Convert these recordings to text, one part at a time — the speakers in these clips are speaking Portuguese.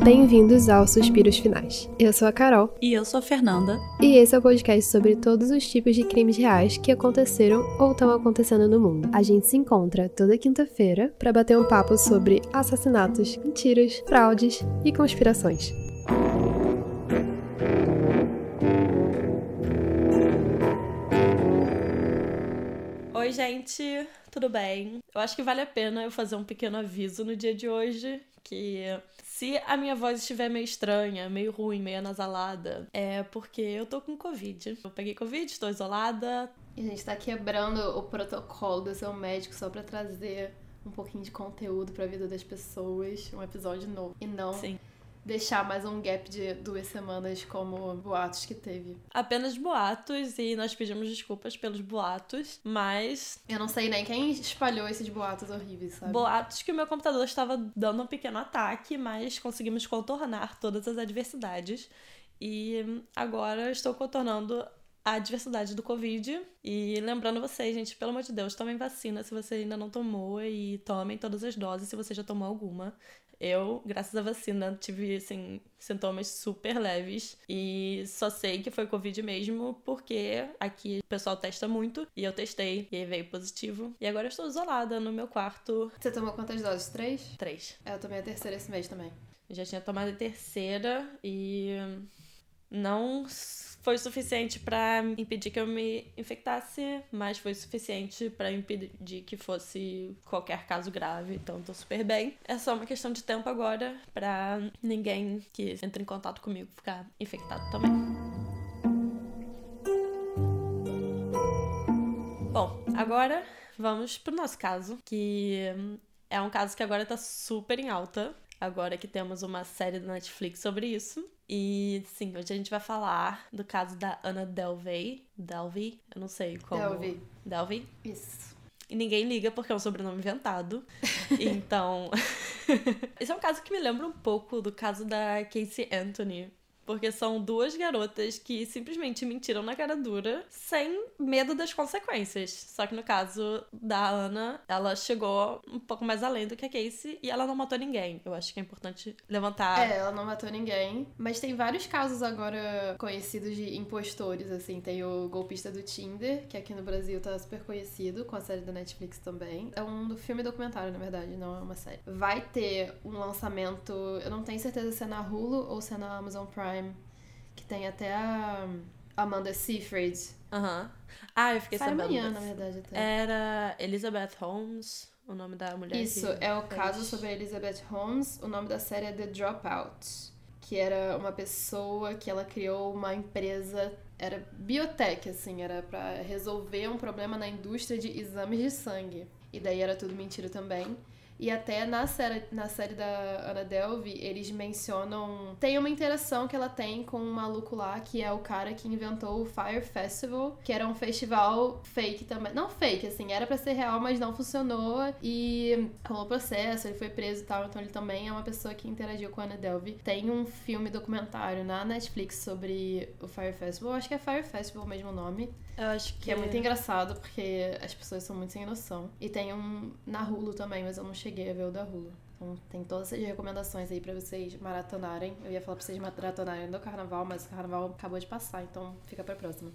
Bem-vindos aos Suspiros Finais. Eu sou a Carol. E eu sou a Fernanda. E esse é o podcast sobre todos os tipos de crimes reais que aconteceram ou estão acontecendo no mundo. A gente se encontra toda quinta-feira para bater um papo sobre assassinatos, mentiras, fraudes e conspirações. Oi, gente, tudo bem? Eu acho que vale a pena eu fazer um pequeno aviso no dia de hoje que se a minha voz estiver meio estranha, meio ruim, meio anasalada, é porque eu tô com Covid. Eu peguei Covid, estou isolada. E a gente tá quebrando o protocolo do seu médico só para trazer um pouquinho de conteúdo para a vida das pessoas, um episódio novo. E não Sim deixar mais um gap de duas semanas como boatos que teve. Apenas boatos e nós pedimos desculpas pelos boatos, mas. Eu não sei nem quem espalhou esses boatos horríveis, sabe? Boatos que o meu computador estava dando um pequeno ataque, mas conseguimos contornar todas as adversidades. E agora estou contornando a diversidade do Covid. E lembrando vocês, gente, pelo amor de Deus, tomem vacina se você ainda não tomou e tomem todas as doses se você já tomou alguma. Eu, graças à vacina, tive, assim, sintomas super leves e só sei que foi Covid mesmo porque aqui o pessoal testa muito e eu testei e veio positivo. E agora eu estou isolada no meu quarto. Você tomou quantas doses? Três? Três. É, eu tomei a terceira esse mês também. Eu já tinha tomado a terceira e não foi suficiente para impedir que eu me infectasse, mas foi suficiente para impedir que fosse qualquer caso grave. Então tô super bem. É só uma questão de tempo agora para ninguém que entre em contato comigo ficar infectado também. Bom, agora vamos pro nosso caso, que é um caso que agora tá super em alta. Agora que temos uma série da Netflix sobre isso. E sim, hoje a gente vai falar do caso da Ana Delvey. Delvey? Eu não sei como. Delvey. Delvey? Isso. E ninguém liga porque é um sobrenome inventado. então. Esse é um caso que me lembra um pouco do caso da Casey Anthony, porque são duas garotas que simplesmente mentiram na cara dura sem medo das consequências. Só que no caso da Ana, ela chegou um pouco mais além do que a Casey e ela não matou ninguém. Eu acho que é importante levantar. É, ela não matou ninguém. Mas tem vários casos agora conhecidos de impostores, assim. Tem o golpista do Tinder, que aqui no Brasil tá super conhecido, com a série da Netflix também. É um filme documentário, na verdade, não é uma série. Vai ter um lançamento, eu não tenho certeza se é na Hulu ou se é na Amazon Prime Prime, que tem até a Amanda Seyfried. Aham. Ah, eu fiquei Sai sabendo. amanhã, na verdade, até. Era Elizabeth Holmes, o nome da mulher. Isso, é o caso sobre a Elizabeth Holmes. O nome da série é The Dropout, que era uma pessoa que ela criou uma empresa era biotech, assim, era para resolver um problema na indústria de exames de sangue. E daí era tudo mentira também. E até na série, na série da Ana Delvey, eles mencionam. Tem uma interação que ela tem com um maluco lá, que é o cara que inventou o Fire Festival, que era um festival fake também. Não fake, assim, era para ser real, mas não funcionou. E rolou processo, ele foi preso e tal. Então ele também é uma pessoa que interagiu com a Ana Delvey. Tem um filme documentário na Netflix sobre o Fire Festival. Acho que é Fire Festival mesmo o nome. Eu acho que... que é muito engraçado porque as pessoas são muito sem noção. E tem um na Hulu também, mas eu não cheguei a ver o da Hulu. Então tem todas essas recomendações aí para vocês maratonarem. Eu ia falar pra vocês maratonarem do carnaval, mas o carnaval acabou de passar, então fica pra próxima.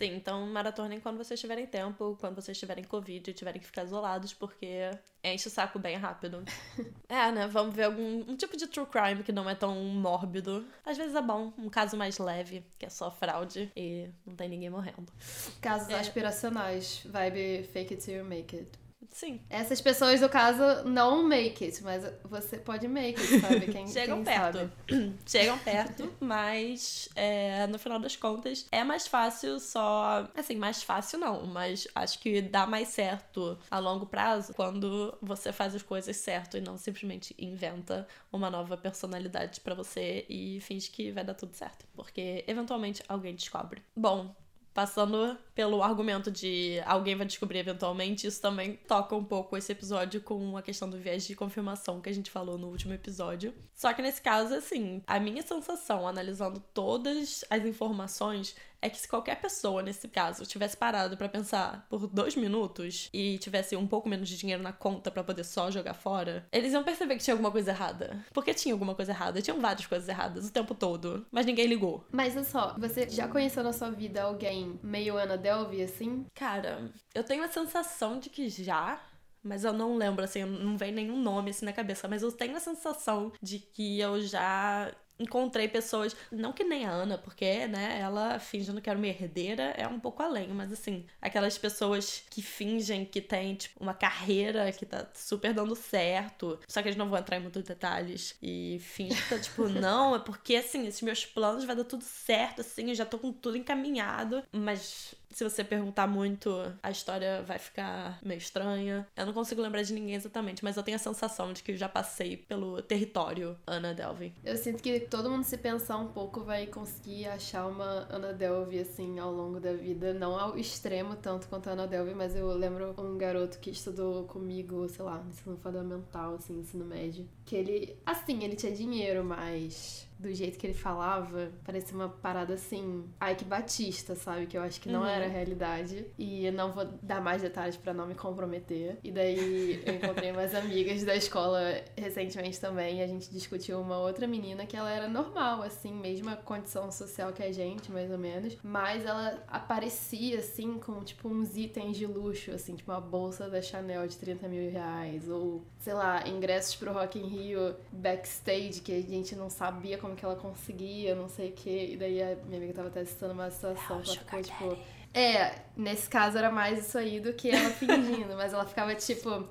Sim, então maratonem quando vocês tiverem tempo, quando vocês tiverem Covid e tiverem que ficar isolados, porque enche o saco bem rápido. é, né? Vamos ver algum um tipo de true crime que não é tão mórbido. Às vezes é bom, um caso mais leve, que é só fraude e não tem ninguém morrendo. Casos é. aspiracionais, vibe fake it till you make it. Sim. Essas pessoas, no caso, não make it, mas você pode make it, sabe? Quem, Chegam quem perto. Sabe. Chegam perto, mas é, no final das contas é mais fácil só. Assim, mais fácil não, mas acho que dá mais certo a longo prazo quando você faz as coisas certo e não simplesmente inventa uma nova personalidade para você e finge que vai dar tudo certo. Porque eventualmente alguém descobre. Bom, passando pelo argumento de alguém vai descobrir eventualmente, isso também toca um pouco esse episódio com a questão do viés de confirmação que a gente falou no último episódio. Só que nesse caso, assim, a minha sensação, analisando todas as informações, é que se qualquer pessoa, nesse caso, tivesse parado para pensar por dois minutos e tivesse um pouco menos de dinheiro na conta para poder só jogar fora, eles iam perceber que tinha alguma coisa errada. Porque tinha alguma coisa errada, tinham várias coisas erradas o tempo todo, mas ninguém ligou. Mas olha só, você já conheceu na sua vida alguém meio Ana Delvey assim? Cara, eu tenho a sensação de que já, mas eu não lembro, assim, não vem nenhum nome assim na cabeça, mas eu tenho a sensação de que eu já encontrei pessoas, não que nem a Ana, porque, né, ela fingindo que era uma herdeira é um pouco além, mas assim, aquelas pessoas que fingem que tem, tipo, uma carreira que tá super dando certo, só que eles não vão entrar em muitos detalhes, e fingem que tá, tipo, não, é porque, assim, esses meus planos vai dar tudo certo, assim, eu já tô com tudo encaminhado, mas se você perguntar muito, a história vai ficar meio estranha. Eu não consigo lembrar de ninguém exatamente, mas eu tenho a sensação de que já passei pelo território Ana Delvey. Eu sinto que todo mundo se pensar um pouco vai conseguir achar uma Ana Delvey assim ao longo da vida, não ao extremo tanto quanto a Ana Delvey, mas eu lembro um garoto que estudou comigo, sei lá, no ensino fundamental, assim, ensino médio, que ele, assim, ele tinha dinheiro, mas do jeito que ele falava, parecia uma parada assim, Ike Batista, sabe? Que eu acho que não uhum. era a realidade. E eu não vou dar mais detalhes para não me comprometer. E daí eu encontrei umas amigas da escola recentemente também. E a gente discutiu uma outra menina que ela era normal, assim, mesma condição social que a gente, mais ou menos. Mas ela aparecia, assim, com, tipo, uns itens de luxo, assim, tipo uma bolsa da Chanel de 30 mil reais. Ou, sei lá, ingressos pro Rock in Rio backstage que a gente não sabia como como que ela conseguia, não sei o quê. E daí a minha amiga tava até citando uma situação que ela ficou, tipo. É, nesse caso era mais isso aí do que ela fingindo, mas ela ficava tipo.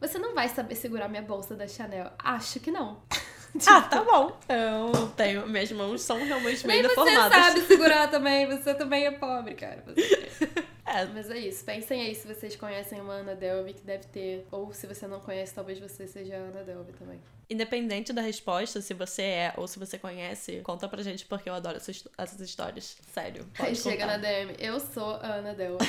Você não vai saber segurar minha bolsa da Chanel? Acho que não. tipo... Ah, tá bom. Eu tenho. Minhas mãos são realmente bem deformadas. Você sabe segurar também, você também é pobre, cara. Você... É, mas é isso. Pensem aí se vocês conhecem uma Ana Delvey que deve ter. Ou se você não conhece, talvez você seja a Ana Delvey também. Independente da resposta, se você é ou se você conhece, conta pra gente porque eu adoro essas, essas histórias. Sério. Aí chega na DM. Eu sou a Ana Delvey.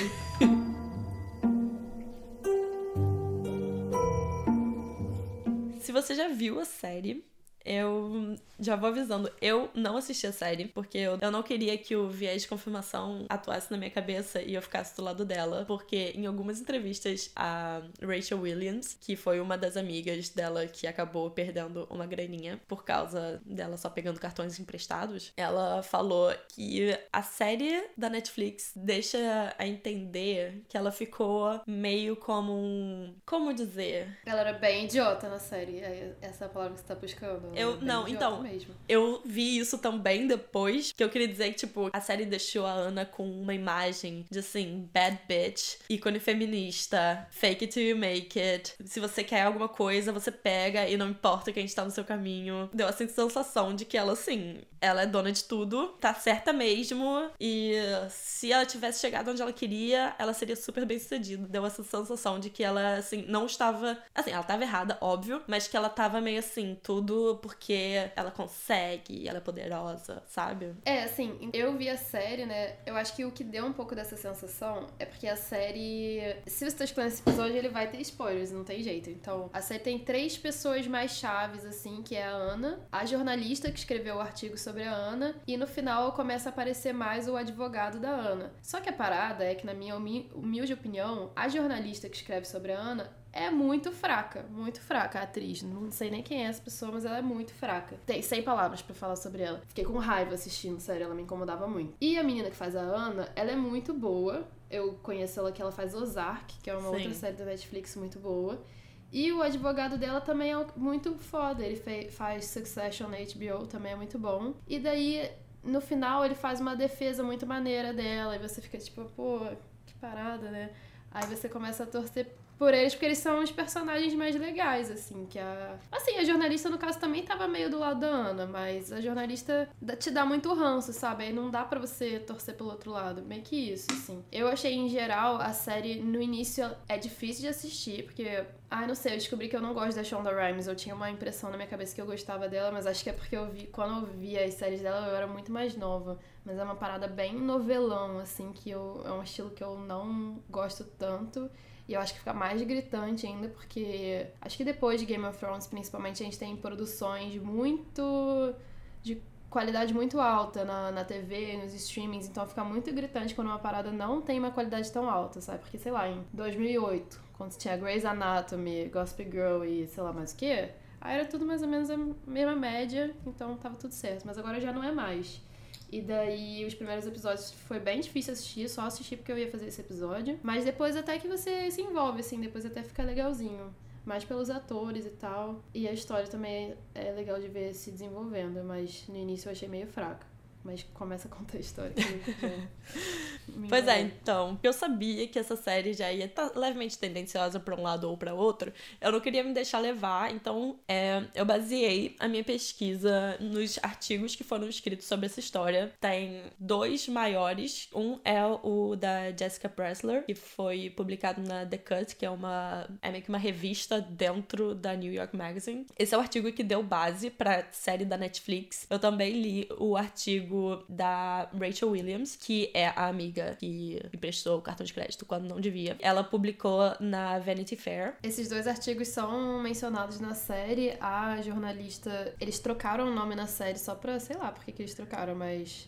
se você já viu a série, eu já vou avisando, eu não assisti a série, porque eu, não queria que o viés de confirmação atuasse na minha cabeça e eu ficasse do lado dela, porque em algumas entrevistas a Rachel Williams, que foi uma das amigas dela que acabou perdendo uma graninha por causa dela só pegando cartões emprestados, ela falou que a série da Netflix deixa a entender que ela ficou meio como um. Como dizer? Ela era bem idiota na série, é essa palavra que você tá buscando. Eu, não, então, mesmo. Eu vi isso também depois, que eu queria dizer que, tipo, a série deixou a Ana com uma imagem de, assim, bad bitch, ícone feminista, fake it till you make it. Se você quer alguma coisa, você pega e não importa quem está no seu caminho. Deu essa sensação de que ela, assim, ela é dona de tudo, tá certa mesmo, e se ela tivesse chegado onde ela queria, ela seria super bem sucedida. Deu essa sensação de que ela, assim, não estava. Assim, ela estava errada, óbvio, mas que ela tava meio assim, tudo porque ela consegue, ela é poderosa, sabe? É, assim, eu vi a série, né? Eu acho que o que deu um pouco dessa sensação é porque a série. Se você tá escutando esse episódio, ele vai ter spoilers, não tem jeito. Então, a série tem três pessoas mais chaves, assim, que é a Ana, a jornalista que escreveu o artigo sobre a Ana, e no final começa a aparecer mais o advogado da Ana. Só que a parada é que, na minha humilde opinião, a jornalista que escreve sobre a Ana é muito fraca, muito fraca a atriz. Não sei nem quem é essa pessoa, mas ela é muito fraca. Tem 100 palavras para falar sobre ela. Fiquei com raiva assistindo, sério, ela me incomodava muito. E a menina que faz a Ana, ela é muito boa. Eu conheço ela que ela faz Ozark, que é uma Sim. outra série da Netflix muito boa. E o advogado dela também é muito foda. Ele faz Succession na HBO, também é muito bom. E daí, no final, ele faz uma defesa muito maneira dela. E você fica tipo, pô, que parada, né? Aí você começa a torcer por eles, porque eles são os personagens mais legais, assim, que a... Assim, a jornalista, no caso, também tava meio do lado da Ana, mas a jornalista te dá muito ranço, sabe? Aí não dá para você torcer pelo outro lado, meio que isso, assim. Eu achei, em geral, a série, no início, é difícil de assistir, porque... Ah, não sei, eu descobri que eu não gosto da Shonda Rhimes. Eu tinha uma impressão na minha cabeça que eu gostava dela, mas acho que é porque eu vi... Quando eu vi as séries dela, eu era muito mais nova. Mas é uma parada bem novelão, assim, que eu... É um estilo que eu não gosto tanto. E eu acho que fica mais gritante ainda, porque acho que depois de Game of Thrones, principalmente, a gente tem produções muito de qualidade muito alta na, na TV, nos streamings, então fica muito gritante quando uma parada não tem uma qualidade tão alta, sabe? Porque, sei lá, em 2008, quando tinha Grey's Anatomy, Gossip Girl e sei lá mais o que, aí era tudo mais ou menos a mesma média, então tava tudo certo. Mas agora já não é mais. E daí, os primeiros episódios foi bem difícil assistir, só assisti porque eu ia fazer esse episódio. Mas depois até que você se envolve, assim, depois até fica legalzinho mais pelos atores e tal. E a história também é legal de ver se desenvolvendo, mas no início eu achei meio fraca. Mas começa a contar a história. pois é, então, eu sabia que essa série já ia estar tá levemente tendenciosa para um lado ou para outro. Eu não queria me deixar levar, então é, eu baseei a minha pesquisa nos artigos que foram escritos sobre essa história. Tem dois maiores. Um é o da Jessica Pressler, que foi publicado na The Cut, que é uma é meio que uma revista dentro da New York Magazine. Esse é o artigo que deu base para série da Netflix. Eu também li o artigo amigo da Rachel Williams, que é a amiga que emprestou o cartão de crédito quando não devia. Ela publicou na Vanity Fair. Esses dois artigos são mencionados na série. A jornalista, eles trocaram o nome na série só pra, sei lá por que eles trocaram, mas.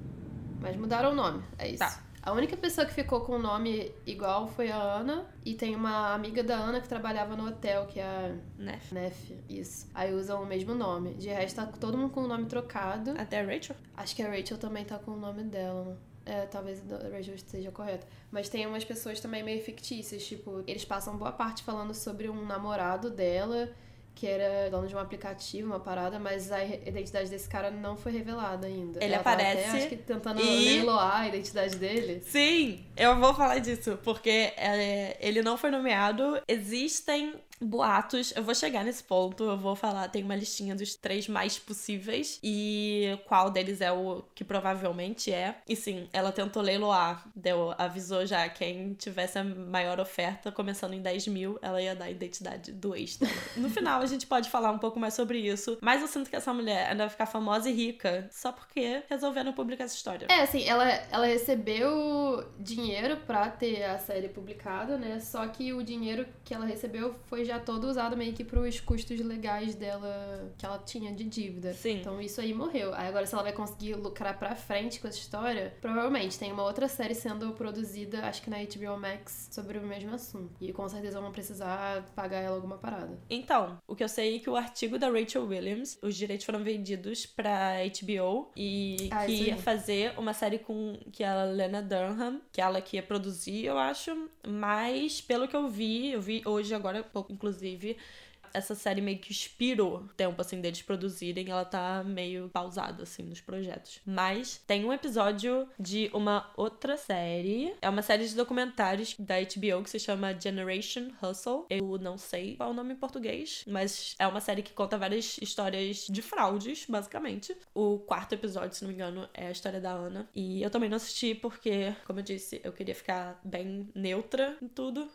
Mas mudaram o nome, é isso. Tá. A única pessoa que ficou com o nome igual foi a Ana. E tem uma amiga da Ana que trabalhava no hotel, que é a Nef. Nef, isso. Aí usam o mesmo nome. De resto, tá todo mundo com o nome trocado. Até a Rachel? Acho que a Rachel também tá com o nome dela. É, talvez a Rachel esteja correta. Mas tem umas pessoas também meio fictícias, tipo, eles passam boa parte falando sobre um namorado dela que era dono de um aplicativo, uma parada, mas a identidade desse cara não foi revelada ainda. Ele Ela aparece. Até, acho que tentando e... a identidade dele. Sim, eu vou falar disso, porque é, ele não foi nomeado. Existem boatos. Eu vou chegar nesse ponto, eu vou falar, tem uma listinha dos três mais possíveis e qual deles é o que provavelmente é. E sim, ela tentou leiloar, deu, avisou já quem tivesse a maior oferta, começando em 10 mil, ela ia dar a identidade do ex. No final a gente pode falar um pouco mais sobre isso, mas eu sinto que essa mulher ainda vai ficar famosa e rica só porque resolveram publicar essa história. É, assim, ela, ela recebeu dinheiro pra ter a série publicada, né? Só que o dinheiro que ela recebeu foi já todo usado meio que pros custos legais dela que ela tinha de dívida. Sim. Então isso aí morreu. Aí agora, se ela vai conseguir lucrar pra frente com essa história, provavelmente tem uma outra série sendo produzida, acho que na HBO Max, sobre o mesmo assunto. E com certeza vão precisar pagar ela alguma parada. Então, o que eu sei é que o artigo da Rachel Williams, os direitos foram vendidos pra HBO e ah, que ia fazer uma série com que a Lena Dunham, que ela que ia produzir, eu acho, mas pelo que eu vi, eu vi hoje agora pouco inclusive, essa série meio que expirou o tempo, assim, deles produzirem. Ela tá meio pausada, assim, nos projetos. Mas tem um episódio de uma outra série. É uma série de documentários da HBO que se chama Generation Hustle. Eu não sei qual é o nome em português, mas é uma série que conta várias histórias de fraudes, basicamente. O quarto episódio, se não me engano, é a história da Ana. E eu também não assisti porque, como eu disse, eu queria ficar bem neutra em tudo.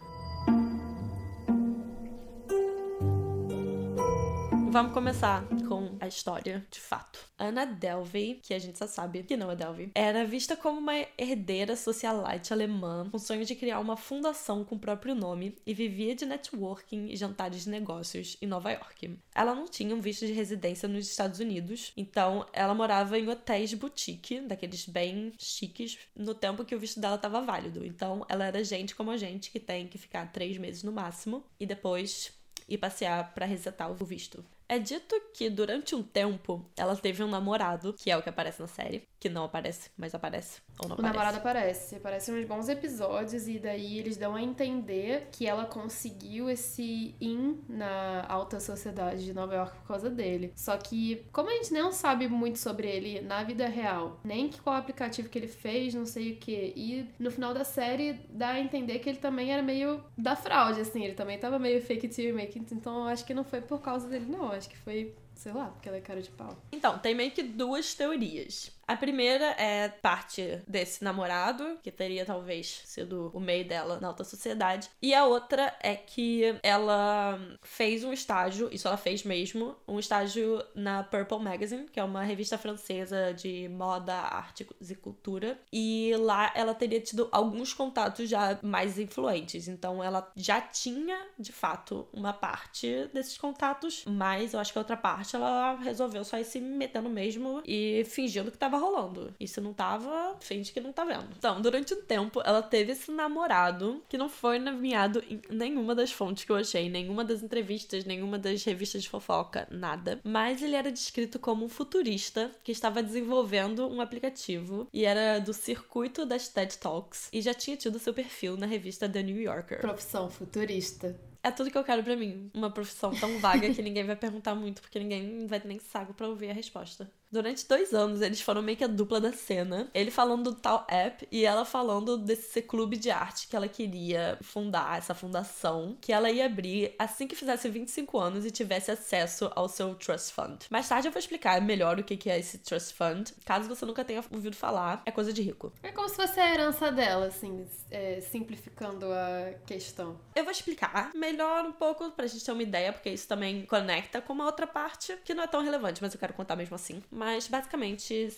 Vamos começar com a história, de fato. Anna Delvey, que a gente só sabe que não é Delvey, era vista como uma herdeira socialite alemã com sonho de criar uma fundação com o próprio nome e vivia de networking e jantares de negócios em Nova York. Ela não tinha um visto de residência nos Estados Unidos, então ela morava em hotéis boutique, daqueles bem chiques, no tempo que o visto dela estava válido. Então ela era gente como a gente, que tem que ficar três meses no máximo e depois ir passear para resetar o visto. É dito que durante um tempo ela teve um namorado, que é o que aparece na série, que não aparece, mas aparece. Ou não o aparece. namorado aparece. Aparecem uns bons episódios e daí eles dão a entender que ela conseguiu esse in na alta sociedade de Nova York por causa dele. Só que, como a gente não sabe muito sobre ele na vida real, nem que qual aplicativo que ele fez, não sei o que, e no final da série dá a entender que ele também era meio da fraude, assim, ele também tava meio fake it make it, então eu acho que não foi por causa dele, não. Acho que foi sei lá, porque ela é cara de pau. Então, tem meio que duas teorias. A primeira é parte desse namorado, que teria talvez sido o meio dela na alta sociedade. E a outra é que ela fez um estágio, isso ela fez mesmo, um estágio na Purple Magazine, que é uma revista francesa de moda, arte e cultura. E lá ela teria tido alguns contatos já mais influentes. Então ela já tinha, de fato, uma parte desses contatos, mas eu acho que a outra parte ela resolveu só ir se metendo mesmo e fingindo que tava rolando. E se não tava, finge que não tá vendo. Então, durante um tempo, ela teve esse namorado que não foi nomeado em nenhuma das fontes que eu achei, nenhuma das entrevistas, nenhuma das revistas de fofoca, nada. Mas ele era descrito como um futurista que estava desenvolvendo um aplicativo e era do circuito das TED Talks e já tinha tido seu perfil na revista The New Yorker. Profissão futurista. É tudo que eu quero para mim. Uma profissão tão vaga que ninguém vai perguntar muito, porque ninguém vai ter nem saco para ouvir a resposta. Durante dois anos, eles foram meio que a dupla da cena. Ele falando do tal app e ela falando desse clube de arte que ela queria fundar, essa fundação, que ela ia abrir assim que fizesse 25 anos e tivesse acesso ao seu trust fund. Mais tarde eu vou explicar melhor o que é esse trust fund. Caso você nunca tenha ouvido falar, é coisa de rico. É como se fosse a herança dela, assim, é, simplificando a questão. Eu vou explicar melhor um pouco pra gente ter uma ideia, porque isso também conecta com uma outra parte que não é tão relevante, mas eu quero contar mesmo assim. Mas basicamente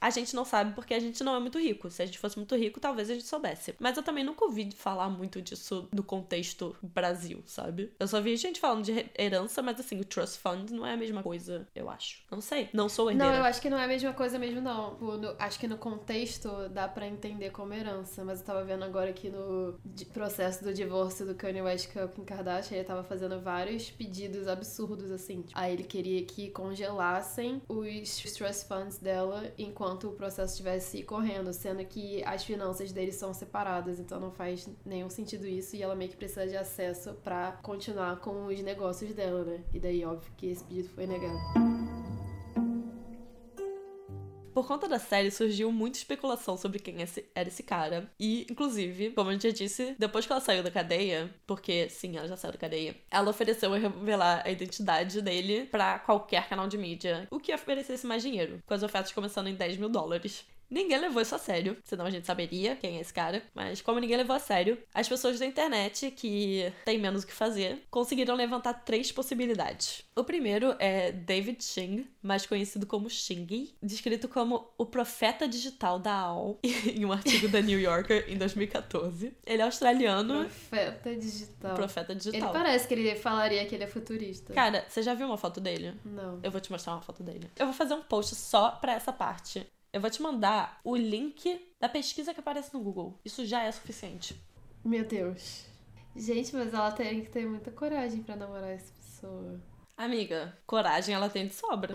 a gente não sabe porque a gente não é muito rico. Se a gente fosse muito rico, talvez a gente soubesse. Mas eu também nunca ouvi falar muito disso no contexto Brasil, sabe? Eu só vi gente falando de herança, mas assim, o Trust Fund não é a mesma coisa, eu acho. Não sei. Não sou herdeira. Não, eu acho que não é a mesma coisa mesmo, não. No, acho que no contexto dá para entender como herança, mas eu tava vendo agora aqui no processo do divórcio do Kanye West com Kim Kardashian, ele tava fazendo vários pedidos absurdos, assim. Aí ele queria que congelassem os trust funds dela enquanto enquanto o processo estivesse correndo, sendo que as finanças deles são separadas, então não faz nenhum sentido isso e ela meio que precisa de acesso para continuar com os negócios dela, né? E daí, óbvio que esse pedido foi negado. Por conta da série, surgiu muita especulação sobre quem era esse cara. E, inclusive, como a gente já disse, depois que ela saiu da cadeia, porque sim, ela já saiu da cadeia, ela ofereceu revelar a identidade dele para qualquer canal de mídia, o que oferecesse mais dinheiro, com as ofertas começando em 10 mil dólares. Ninguém levou isso a sério, senão a gente saberia quem é esse cara. Mas como ninguém levou a sério, as pessoas da internet, que têm menos o que fazer, conseguiram levantar três possibilidades. O primeiro é David Xing, mais conhecido como Xing, descrito como o profeta digital da AOL em um artigo da New Yorker em 2014. Ele é australiano. Profeta digital. Profeta digital. Ele parece que ele falaria que ele é futurista. Cara, você já viu uma foto dele? Não. Eu vou te mostrar uma foto dele. Eu vou fazer um post só pra essa parte. Eu vou te mandar o link da pesquisa que aparece no Google. Isso já é suficiente. Meu Deus. Gente, mas ela tem que ter muita coragem para namorar essa pessoa. Amiga, coragem ela tem de sobra.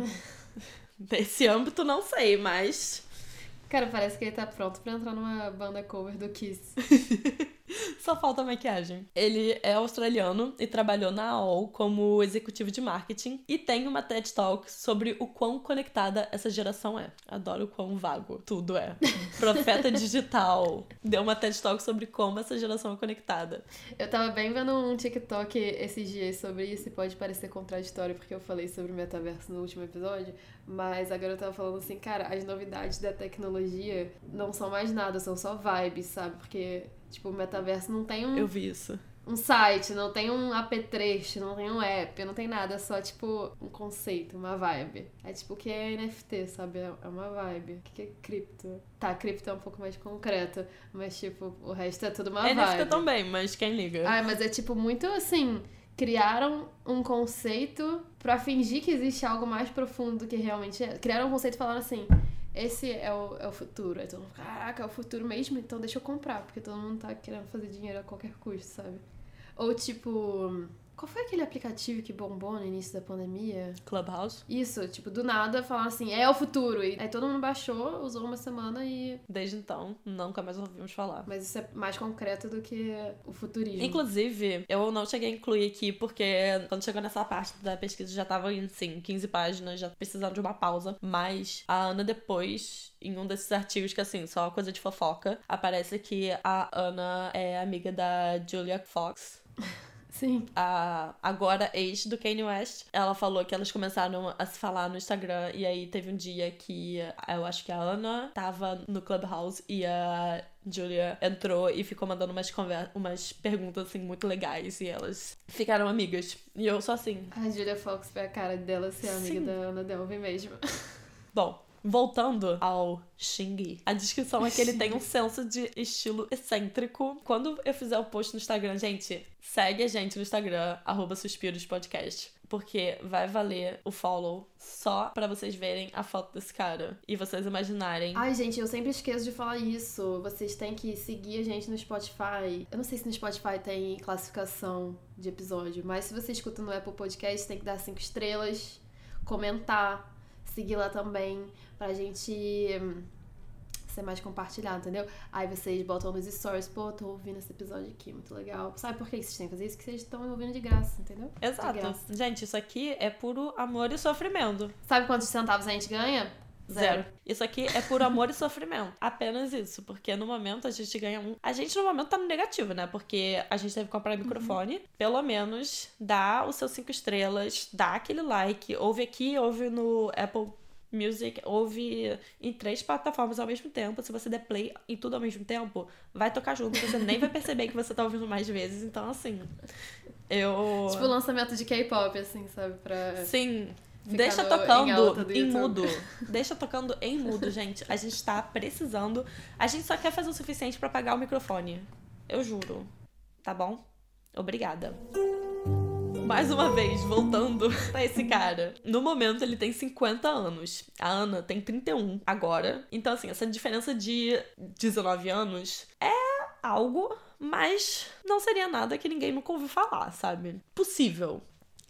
Nesse âmbito, não sei, mas. Cara, parece que ele tá pronto pra entrar numa banda cover do Kiss. Só falta maquiagem. Ele é australiano e trabalhou na AOL como executivo de marketing e tem uma TED Talk sobre o quão conectada essa geração é. Adoro o quão vago tudo é. Profeta digital. Deu uma TED Talk sobre como essa geração é conectada. Eu tava bem vendo um TikTok esses dias sobre isso e pode parecer contraditório porque eu falei sobre o metaverso no último episódio, mas a garota tava falando assim, cara, as novidades da tecnologia não são mais nada, são só vibes, sabe? Porque Tipo, o metaverso não tem um. Eu vi isso. Um site, não tem um app não tem um app, não tem nada, é só tipo um conceito, uma vibe. É tipo o que é NFT, sabe? É uma vibe. O que é cripto? Tá, cripto é um pouco mais concreto, mas tipo, o resto é tudo uma NFT vibe. NFT também, mas quem liga? Ah, mas é tipo muito assim criaram um conceito para fingir que existe algo mais profundo do que realmente é. Criaram um conceito falando assim: esse é o, é o futuro. Aí todo mundo, caraca, é o futuro mesmo, então deixa eu comprar, porque todo mundo tá querendo fazer dinheiro a qualquer custo, sabe? Ou tipo, qual foi aquele aplicativo que bombou no início da pandemia? Clubhouse? Isso, tipo, do nada falaram assim, é o futuro. E aí todo mundo baixou, usou uma semana e. Desde então, nunca mais ouvimos falar. Mas isso é mais concreto do que o futurismo. Inclusive, eu não cheguei a incluir aqui porque quando chegou nessa parte da pesquisa já tava em, assim, 15 páginas, já precisando de uma pausa. Mas a Ana depois em um desses artigos que, assim, só coisa de fofoca, aparece que a Ana é amiga da Julia Fox. Sim. A agora ex do Kanye West, ela falou que elas começaram a se falar no Instagram e aí teve um dia que eu acho que a Ana tava no Clubhouse e a Julia entrou e ficou mandando umas, conver umas perguntas assim muito legais e elas ficaram amigas. E eu só assim. A Julia Fox foi a cara dela ser amiga Sim. da Ana Delvey mesmo. Bom, Voltando ao Xing, a descrição é que ele tem um senso de estilo excêntrico. Quando eu fizer o post no Instagram, gente, segue a gente no Instagram, arroba Suspiros Podcast porque vai valer o follow só para vocês verem a foto desse cara e vocês imaginarem. Ai, gente, eu sempre esqueço de falar isso. Vocês têm que seguir a gente no Spotify. Eu não sei se no Spotify tem classificação de episódio, mas se você escuta no Apple Podcast, tem que dar cinco estrelas, comentar, seguir lá também, pra gente hum, ser mais compartilhado, entendeu? Aí vocês botam nos stories, pô, tô ouvindo esse episódio aqui, muito legal. Sabe por que vocês têm que fazer isso? Que vocês estão ouvindo de graça, entendeu? De Exato. graça. Gente, isso aqui é puro amor e sofrimento. Sabe quantos centavos a gente ganha? Zero. Isso aqui é por amor e sofrimento. Apenas isso. Porque no momento a gente ganha um. A gente no momento tá no negativo, né? Porque a gente teve que comprar microfone. Pelo menos dá os seus cinco estrelas, dá aquele like. Ouve aqui, ouve no Apple Music, ouve em três plataformas ao mesmo tempo. Se você der play em tudo ao mesmo tempo, vai tocar junto. Você nem vai perceber que você tá ouvindo mais vezes. Então, assim. Eu. Tipo lançamento de K-pop, assim, sabe? Pra... Sim. Deixa no- tocando em em mudo. Deixa tocando em mudo, gente. A gente tá precisando. A gente só quer fazer o suficiente pra pagar o microfone. Eu juro. Tá bom? Obrigada. Mais uma vez, voltando pra esse cara. No momento, ele tem 50 anos. A Ana tem 31 agora. Então, assim, essa diferença de 19 anos é algo, mas não seria nada que ninguém nunca ouviu falar, sabe? Possível.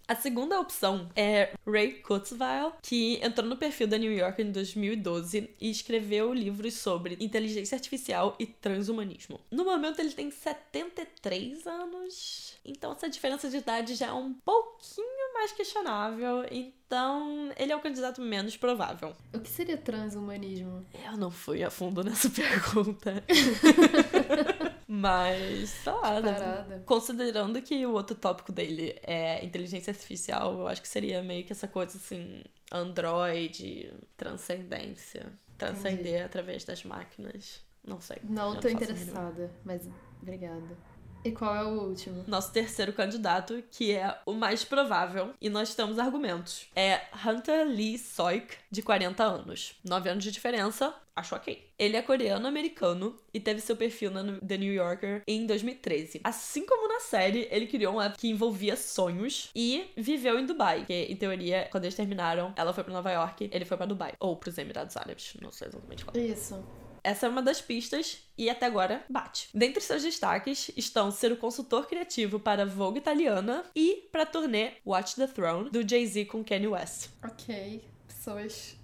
A segunda opção é Ray Kurzweil, que entrou no perfil da New Yorker em 2012 e escreveu livros sobre inteligência artificial e transhumanismo. No momento ele tem 73 anos, então essa diferença de idade já é um pouquinho mais questionável, então ele é o candidato menos provável. O que seria transhumanismo? Eu não fui a fundo nessa pergunta. Mas, sei lá, né? Parada. Considerando que o outro tópico dele é inteligência artificial, eu acho que seria meio que essa coisa assim, android, transcendência. Transcender através das máquinas. Não sei. Não Eu tô interessada, mas obrigada. E qual é o último? Nosso terceiro candidato, que é o mais provável, e nós temos argumentos. É Hunter Lee Soik, de 40 anos. 9 anos de diferença, acho ok. Ele é coreano-americano e teve seu perfil na The New Yorker em 2013. Assim como na série, ele criou um app que envolvia sonhos e viveu em Dubai. Que, em teoria, quando eles terminaram, ela foi pra Nova York, ele foi pra Dubai. Ou pros Emirados Árabes, não sei exatamente qual. Isso. Essa é uma das pistas e até agora bate. Dentre seus destaques estão ser o consultor criativo para Vogue italiana e para a turnê Watch the Throne do Jay-Z com Kanye West. Ok. Pessoas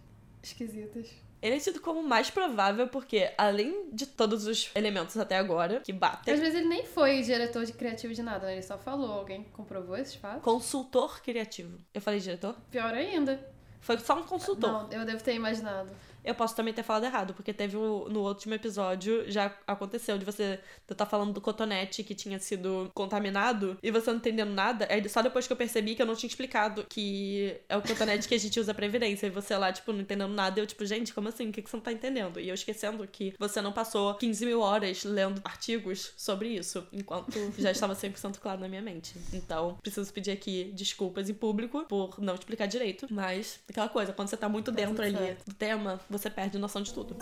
esquisitas. Ele é tido como mais provável porque, além de todos os elementos até agora que batem, Às vezes ele nem foi diretor de criativo de nada, né? ele só falou. Alguém comprovou esses fatos? consultor criativo. Eu falei diretor? Pior ainda. Foi só um consultor. Não, eu devo ter imaginado. Eu posso também ter falado errado, porque teve o- no último episódio, já aconteceu de você eu tá falando do cotonete que tinha sido contaminado e você não entendendo nada. Aí só depois que eu percebi que eu não tinha explicado que é o cotonete que a gente usa pra evidência. E você lá, tipo, não entendendo nada. E eu, tipo, gente, como assim? O que, que você não tá entendendo? E eu esquecendo que você não passou 15 mil horas lendo artigos sobre isso, enquanto já estava 100% claro na minha mente. Então, preciso pedir aqui desculpas em público por não explicar direito. Mas, aquela coisa, quando você tá muito dentro tudo ali do tema, você perde noção de tudo.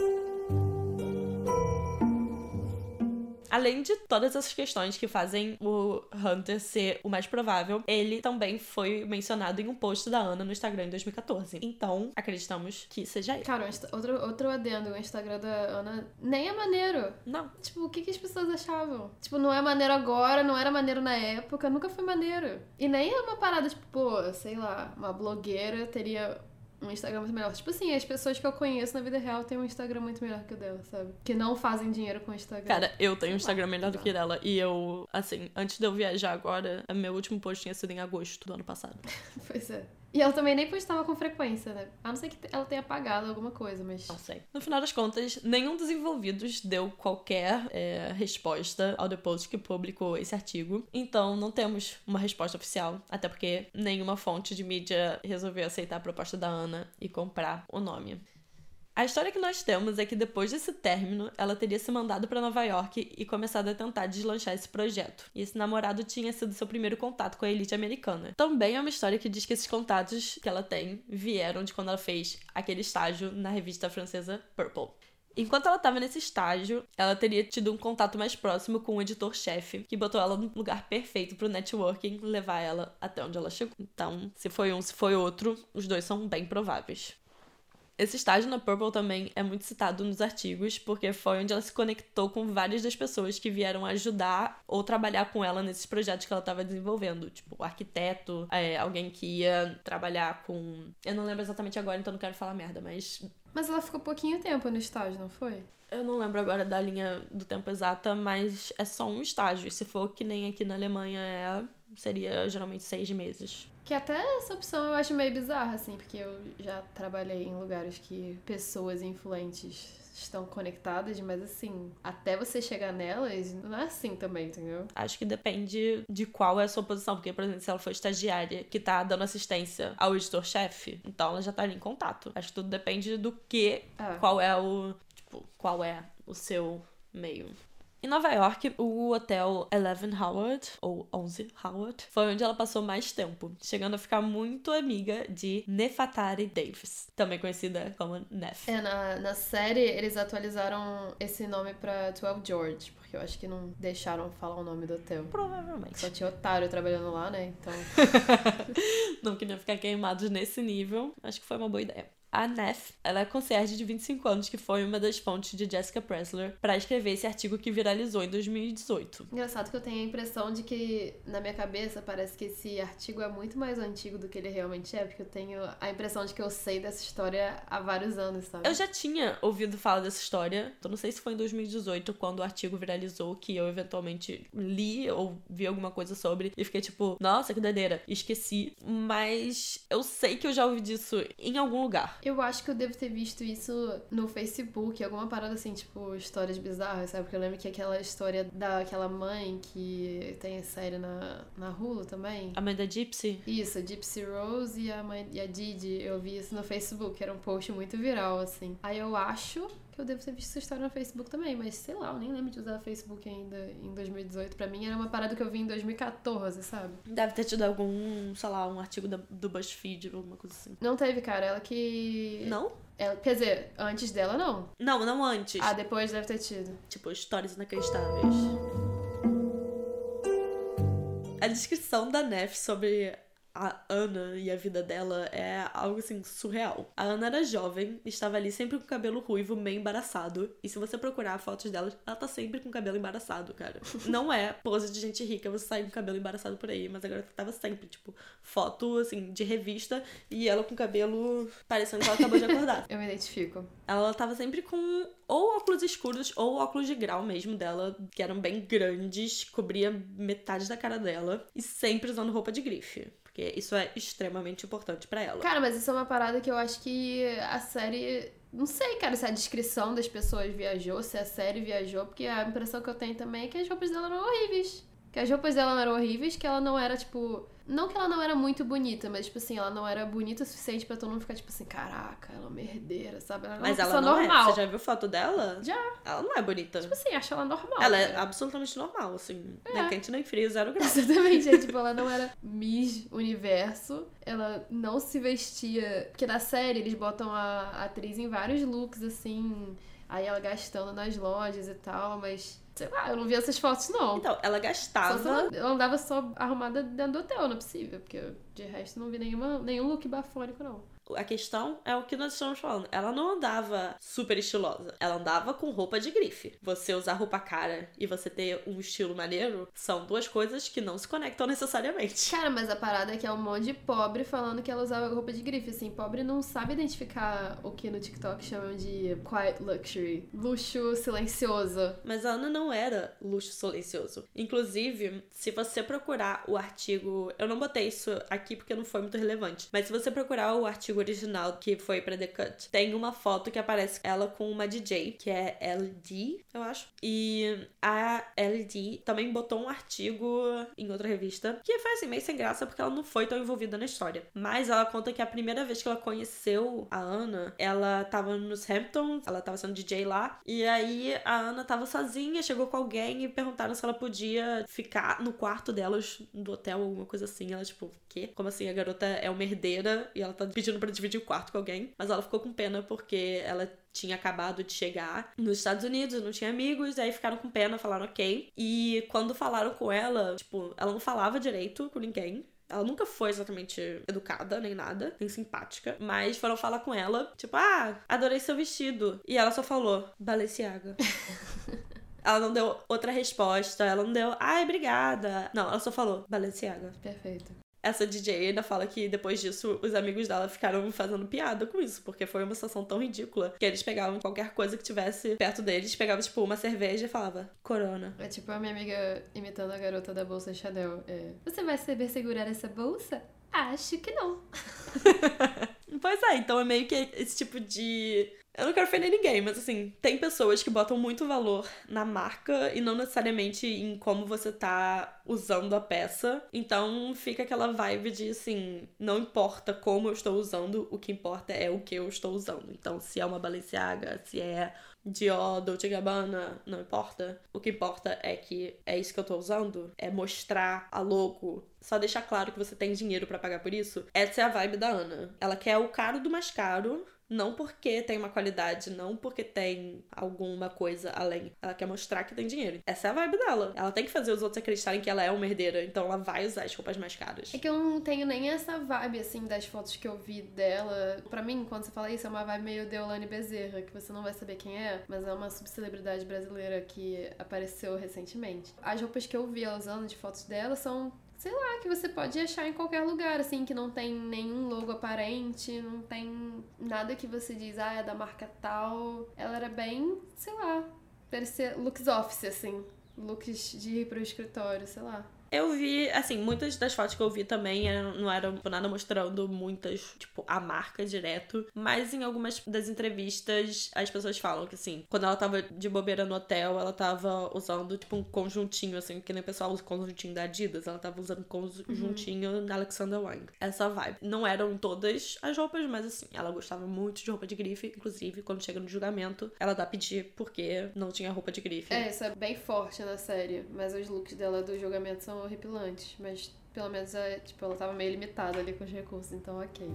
Além de todas essas questões que fazem o Hunter ser o mais provável, ele também foi mencionado em um post da Ana no Instagram em 2014. Então, acreditamos que seja ele. Cara, outro, outro adendo, o Instagram da Ana nem é maneiro. Não. Tipo, o que, que as pessoas achavam? Tipo, não é maneiro agora, não era maneiro na época, nunca foi maneiro. E nem é uma parada, tipo, pô, sei lá, uma blogueira teria um Instagram muito melhor. Tipo assim, as pessoas que eu conheço na vida real têm um Instagram muito melhor que o dela, sabe? Que não fazem dinheiro com o Instagram. Cara, eu tenho um Instagram melhor do que dela. E eu, assim, antes de eu viajar agora, meu último post tinha sido em agosto do ano passado. Pois é. E ela também nem postava com frequência, né? A não ser que ela tenha apagado alguma coisa, mas. Não sei. No final das contas, nenhum dos envolvidos deu qualquer é, resposta ao The Post que publicou esse artigo. Então, não temos uma resposta oficial. Até porque nenhuma fonte de mídia resolveu aceitar a proposta da Ana e comprar o nome. A história que nós temos é que depois desse término, ela teria se mandado para Nova York e começado a tentar deslanchar esse projeto. E esse namorado tinha sido seu primeiro contato com a elite americana. Também é uma história que diz que esses contatos que ela tem vieram de quando ela fez aquele estágio na revista francesa Purple. Enquanto ela tava nesse estágio, ela teria tido um contato mais próximo com o editor-chefe, que botou ela no lugar perfeito pro networking levar ela até onde ela chegou. Então, se foi um, se foi outro, os dois são bem prováveis. Esse estágio na Purple também é muito citado nos artigos, porque foi onde ela se conectou com várias das pessoas que vieram ajudar ou trabalhar com ela nesses projetos que ela estava desenvolvendo. Tipo, arquiteto, é, alguém que ia trabalhar com. Eu não lembro exatamente agora, então não quero falar merda, mas. Mas ela ficou pouquinho tempo no estágio, não foi? Eu não lembro agora da linha do tempo exata, mas é só um estágio. Se for que nem aqui na Alemanha é, seria geralmente seis meses. Que até essa opção eu acho meio bizarra, assim, porque eu já trabalhei em lugares que pessoas influentes estão conectadas, mas assim, até você chegar nelas, não é assim também, entendeu? Acho que depende de qual é a sua posição, porque, por exemplo, se ela for estagiária que tá dando assistência ao editor-chefe, então ela já tá ali em contato. Acho que tudo depende do que, É. qual é o, tipo, qual é o seu meio. Em Nova York, o hotel Eleven Howard, ou 11 Howard, foi onde ela passou mais tempo, chegando a ficar muito amiga de Nefatari Davis, também conhecida como Nef. É, na, na série eles atualizaram esse nome pra 12 George, porque eu acho que não deixaram falar o nome do hotel. Provavelmente. Só tinha otário trabalhando lá, né? Então. Não queriam ficar queimados nesse nível. Acho que foi uma boa ideia. A Neff, ela é concierge de 25 anos, que foi uma das fontes de Jessica Pressler para escrever esse artigo que viralizou em 2018. Engraçado que eu tenho a impressão de que, na minha cabeça, parece que esse artigo é muito mais antigo do que ele realmente é, porque eu tenho a impressão de que eu sei dessa história há vários anos, sabe? Eu já tinha ouvido falar dessa história, eu não sei se foi em 2018, quando o artigo viralizou, que eu eventualmente li ou vi alguma coisa sobre e fiquei tipo, nossa, que doideira, esqueci. Mas eu sei que eu já ouvi disso em algum lugar. Eu acho que eu devo ter visto isso no Facebook, alguma parada assim, tipo, histórias bizarras, sabe? Porque eu lembro que aquela história daquela mãe que tem a série na, na Hulu também. A mãe da Gypsy? Isso, a Gypsy Rose e a, mãe, e a Didi. Eu vi isso no Facebook, era um post muito viral, assim. Aí eu acho que eu devo ter visto essa história no Facebook também, mas sei lá, eu nem lembro de usar Facebook ainda em 2018. Pra mim era uma parada que eu vi em 2014, sabe? Deve ter tido algum, sei lá, um artigo da- do BuzzFeed ou alguma coisa assim. Não teve, cara. Ela que. Não? Ela, quer dizer, antes dela não. Não, não antes. Ah, depois deve ter tido. Tipo, histórias inacreditáveis. A descrição da Neff sobre a Ana e a vida dela é algo assim surreal. A Ana era jovem, estava ali sempre com o cabelo ruivo, meio embaraçado. E se você procurar fotos dela, ela tá sempre com o cabelo embaraçado, cara. Não é pose de gente rica você sair com o cabelo embaraçado por aí, mas agora tava sempre, tipo, foto assim de revista e ela com o cabelo parecendo que ela acabou de acordar. Eu me identifico. Ela tava sempre com ou óculos escuros ou óculos de grau mesmo dela, que eram bem grandes, cobria metade da cara dela, e sempre usando roupa de grife. Porque isso é extremamente importante pra ela. Cara, mas isso é uma parada que eu acho que a série. Não sei, cara, se a descrição das pessoas viajou, se a série viajou, porque a impressão que eu tenho também é que as roupas dela eram horríveis. Que as roupas dela eram horríveis, que ela não era, tipo. Não que ela não era muito bonita, mas, tipo assim, ela não era bonita o suficiente pra todo mundo ficar, tipo assim, caraca, ela é uma herdeira, sabe? Ela é Mas ela não normal. é. Você já viu foto dela? Já. Ela não é bonita. Tipo assim, acho ela normal. ela é cara. absolutamente normal, assim. É. Nem quente nem frio, zero grau. Exatamente, é, tipo, ela não era Miss Universo, ela não se vestia. Porque na série eles botam a atriz em vários looks, assim, aí ela gastando nas lojas e tal, mas sei lá, eu não vi essas fotos, não. Então, ela gastava. ela andava só arrumada dentro do hotel, não é possível, porque eu, de resto não vi nenhuma, nenhum look bafônico, não. A questão é o que nós estamos falando. Ela não andava super estilosa. Ela andava com roupa de grife. Você usar roupa cara e você ter um estilo maneiro são duas coisas que não se conectam necessariamente. Cara, mas a parada é que é um monte de pobre falando que ela usava roupa de grife. Assim, pobre não sabe identificar o que no TikTok chamam de quiet luxury. Luxo silencioso. Mas a Ana não era luxo silencioso. Inclusive, se você procurar o artigo. Eu não botei isso aqui porque não foi muito relevante. Mas se você procurar o artigo original que foi pra The Cut, tem uma foto que aparece ela com uma DJ, que é LD, eu acho. E a LD também botou um artigo em outra revista, que foi assim, meio sem graça, porque ela não foi tão envolvida na história. Mas ela conta que a primeira vez que ela conheceu a Ana, ela tava nos Hamptons, ela tava sendo DJ lá, e aí a Ana tava sozinha, chegou com alguém e perguntaram se ela podia ficar no quarto delas do hotel, alguma coisa assim. Ela, tipo, quê? Como assim? A garota é uma herdeira e ela tá pedindo pra para dividir o quarto com alguém, mas ela ficou com pena porque ela tinha acabado de chegar nos Estados Unidos, não tinha amigos, aí ficaram com pena, falaram ok. E quando falaram com ela, tipo, ela não falava direito com ninguém. Ela nunca foi exatamente educada, nem nada, nem simpática. Mas foram falar com ela, tipo, ah, adorei seu vestido. E ela só falou, Balenciaga. ela não deu outra resposta, ela não deu, ai, obrigada. Não, ela só falou, Balenciaga. Perfeito essa DJ ainda fala que depois disso os amigos dela ficaram fazendo piada com isso, porque foi uma situação tão ridícula que eles pegavam qualquer coisa que tivesse perto deles, pegavam tipo uma cerveja e falava Corona. É tipo a minha amiga imitando a garota da bolsa Chanel. É, Você vai saber segurar essa bolsa? Acho que não. pois é, então é meio que esse tipo de eu não quero ofender ninguém, mas assim, tem pessoas que botam muito valor na marca e não necessariamente em como você tá usando a peça. Então fica aquela vibe de assim, não importa como eu estou usando, o que importa é o que eu estou usando. Então, se é uma Balenciaga, se é Dior, Dolce Gabbana, não importa. O que importa é que é isso que eu tô usando, é mostrar a logo, só deixar claro que você tem dinheiro para pagar por isso. Essa é a vibe da Ana. Ela quer o caro do mais caro, não porque tem uma qualidade, não porque tem alguma coisa além. Ela quer mostrar que tem dinheiro. Essa é a vibe dela. Ela tem que fazer os outros acreditarem que ela é uma herdeira, então ela vai usar as roupas mais caras. É que eu não tenho nem essa vibe, assim, das fotos que eu vi dela. Para mim, quando você fala isso, é uma vibe meio Deolane Bezerra, que você não vai saber quem é, mas é uma subcelebridade brasileira que apareceu recentemente. As roupas que eu vi ela usando de fotos dela são sei lá, que você pode achar em qualquer lugar, assim, que não tem nenhum logo aparente, não tem nada que você diz, ah, é da marca tal. Ela era bem, sei lá, parecia looks office, assim, looks de ir pro escritório, sei lá. Eu vi, assim, muitas das fotos que eu vi também não eram tipo, nada mostrando muitas, tipo, a marca direto. Mas em algumas das entrevistas, as pessoas falam que, assim, quando ela tava de bobeira no hotel, ela tava usando, tipo, um conjuntinho, assim, que nem o pessoal usa conjuntinho da Adidas. Ela tava usando conjuntinho uhum. da Alexander Wang. Essa vibe. Não eram todas as roupas, mas, assim, ela gostava muito de roupa de grife. Inclusive, quando chega no julgamento, ela dá a pedir porque não tinha roupa de grife. É, isso é bem forte na série. Mas os looks dela do julgamento são horripilantes, mas pelo menos é, tipo, ela tava meio limitada ali com os recursos, então ok.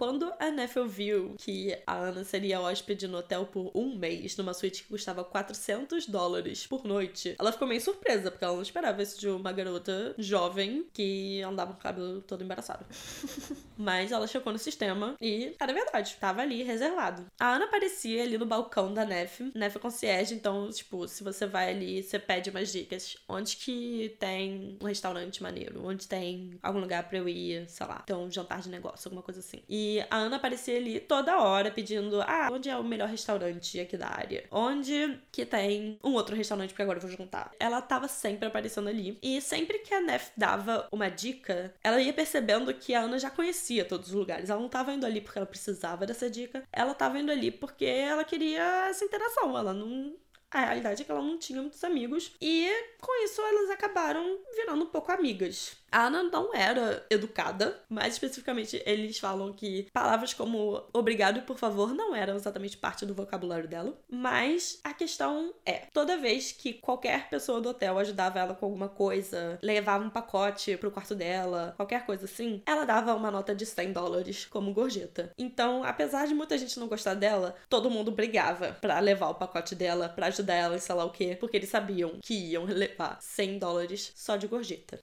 Quando a Neffel viu que a Ana seria hóspede no hotel por um mês, numa suíte que custava 400 dólares por noite, ela ficou meio surpresa, porque ela não esperava isso de uma garota jovem que andava com o cabelo todo embaraçado. Mas ela checou no sistema e era verdade, tava ali reservado. A Ana aparecia ali no balcão da Neff. Neff é concierge, então, tipo, se você vai ali, você pede umas dicas. Onde que tem um restaurante maneiro? Onde tem algum lugar pra eu ir, sei lá, ter um jantar de negócio, alguma coisa assim. E a Ana aparecia ali toda hora pedindo: ah, onde é o melhor restaurante aqui da área? Onde que tem um outro restaurante, porque agora eu vou juntar. Ela tava sempre aparecendo ali. E sempre que a Neff dava uma dica, ela ia percebendo que a Ana já conhecia todos os lugares. Ela não tava indo ali porque ela precisava dessa dica. Ela tava indo ali porque ela queria essa interação. Ela não a realidade é que ela não tinha muitos amigos e com isso elas acabaram virando um pouco amigas. Ana não era educada, mais especificamente eles falam que palavras como obrigado e por favor não eram exatamente parte do vocabulário dela. Mas a questão é: toda vez que qualquer pessoa do hotel ajudava ela com alguma coisa, levava um pacote pro quarto dela, qualquer coisa assim, ela dava uma nota de 100 dólares como gorjeta. Então, apesar de muita gente não gostar dela, todo mundo brigava para levar o pacote dela, para ajudar ela e sei lá o quê, porque eles sabiam que iam levar 100 dólares só de gorjeta.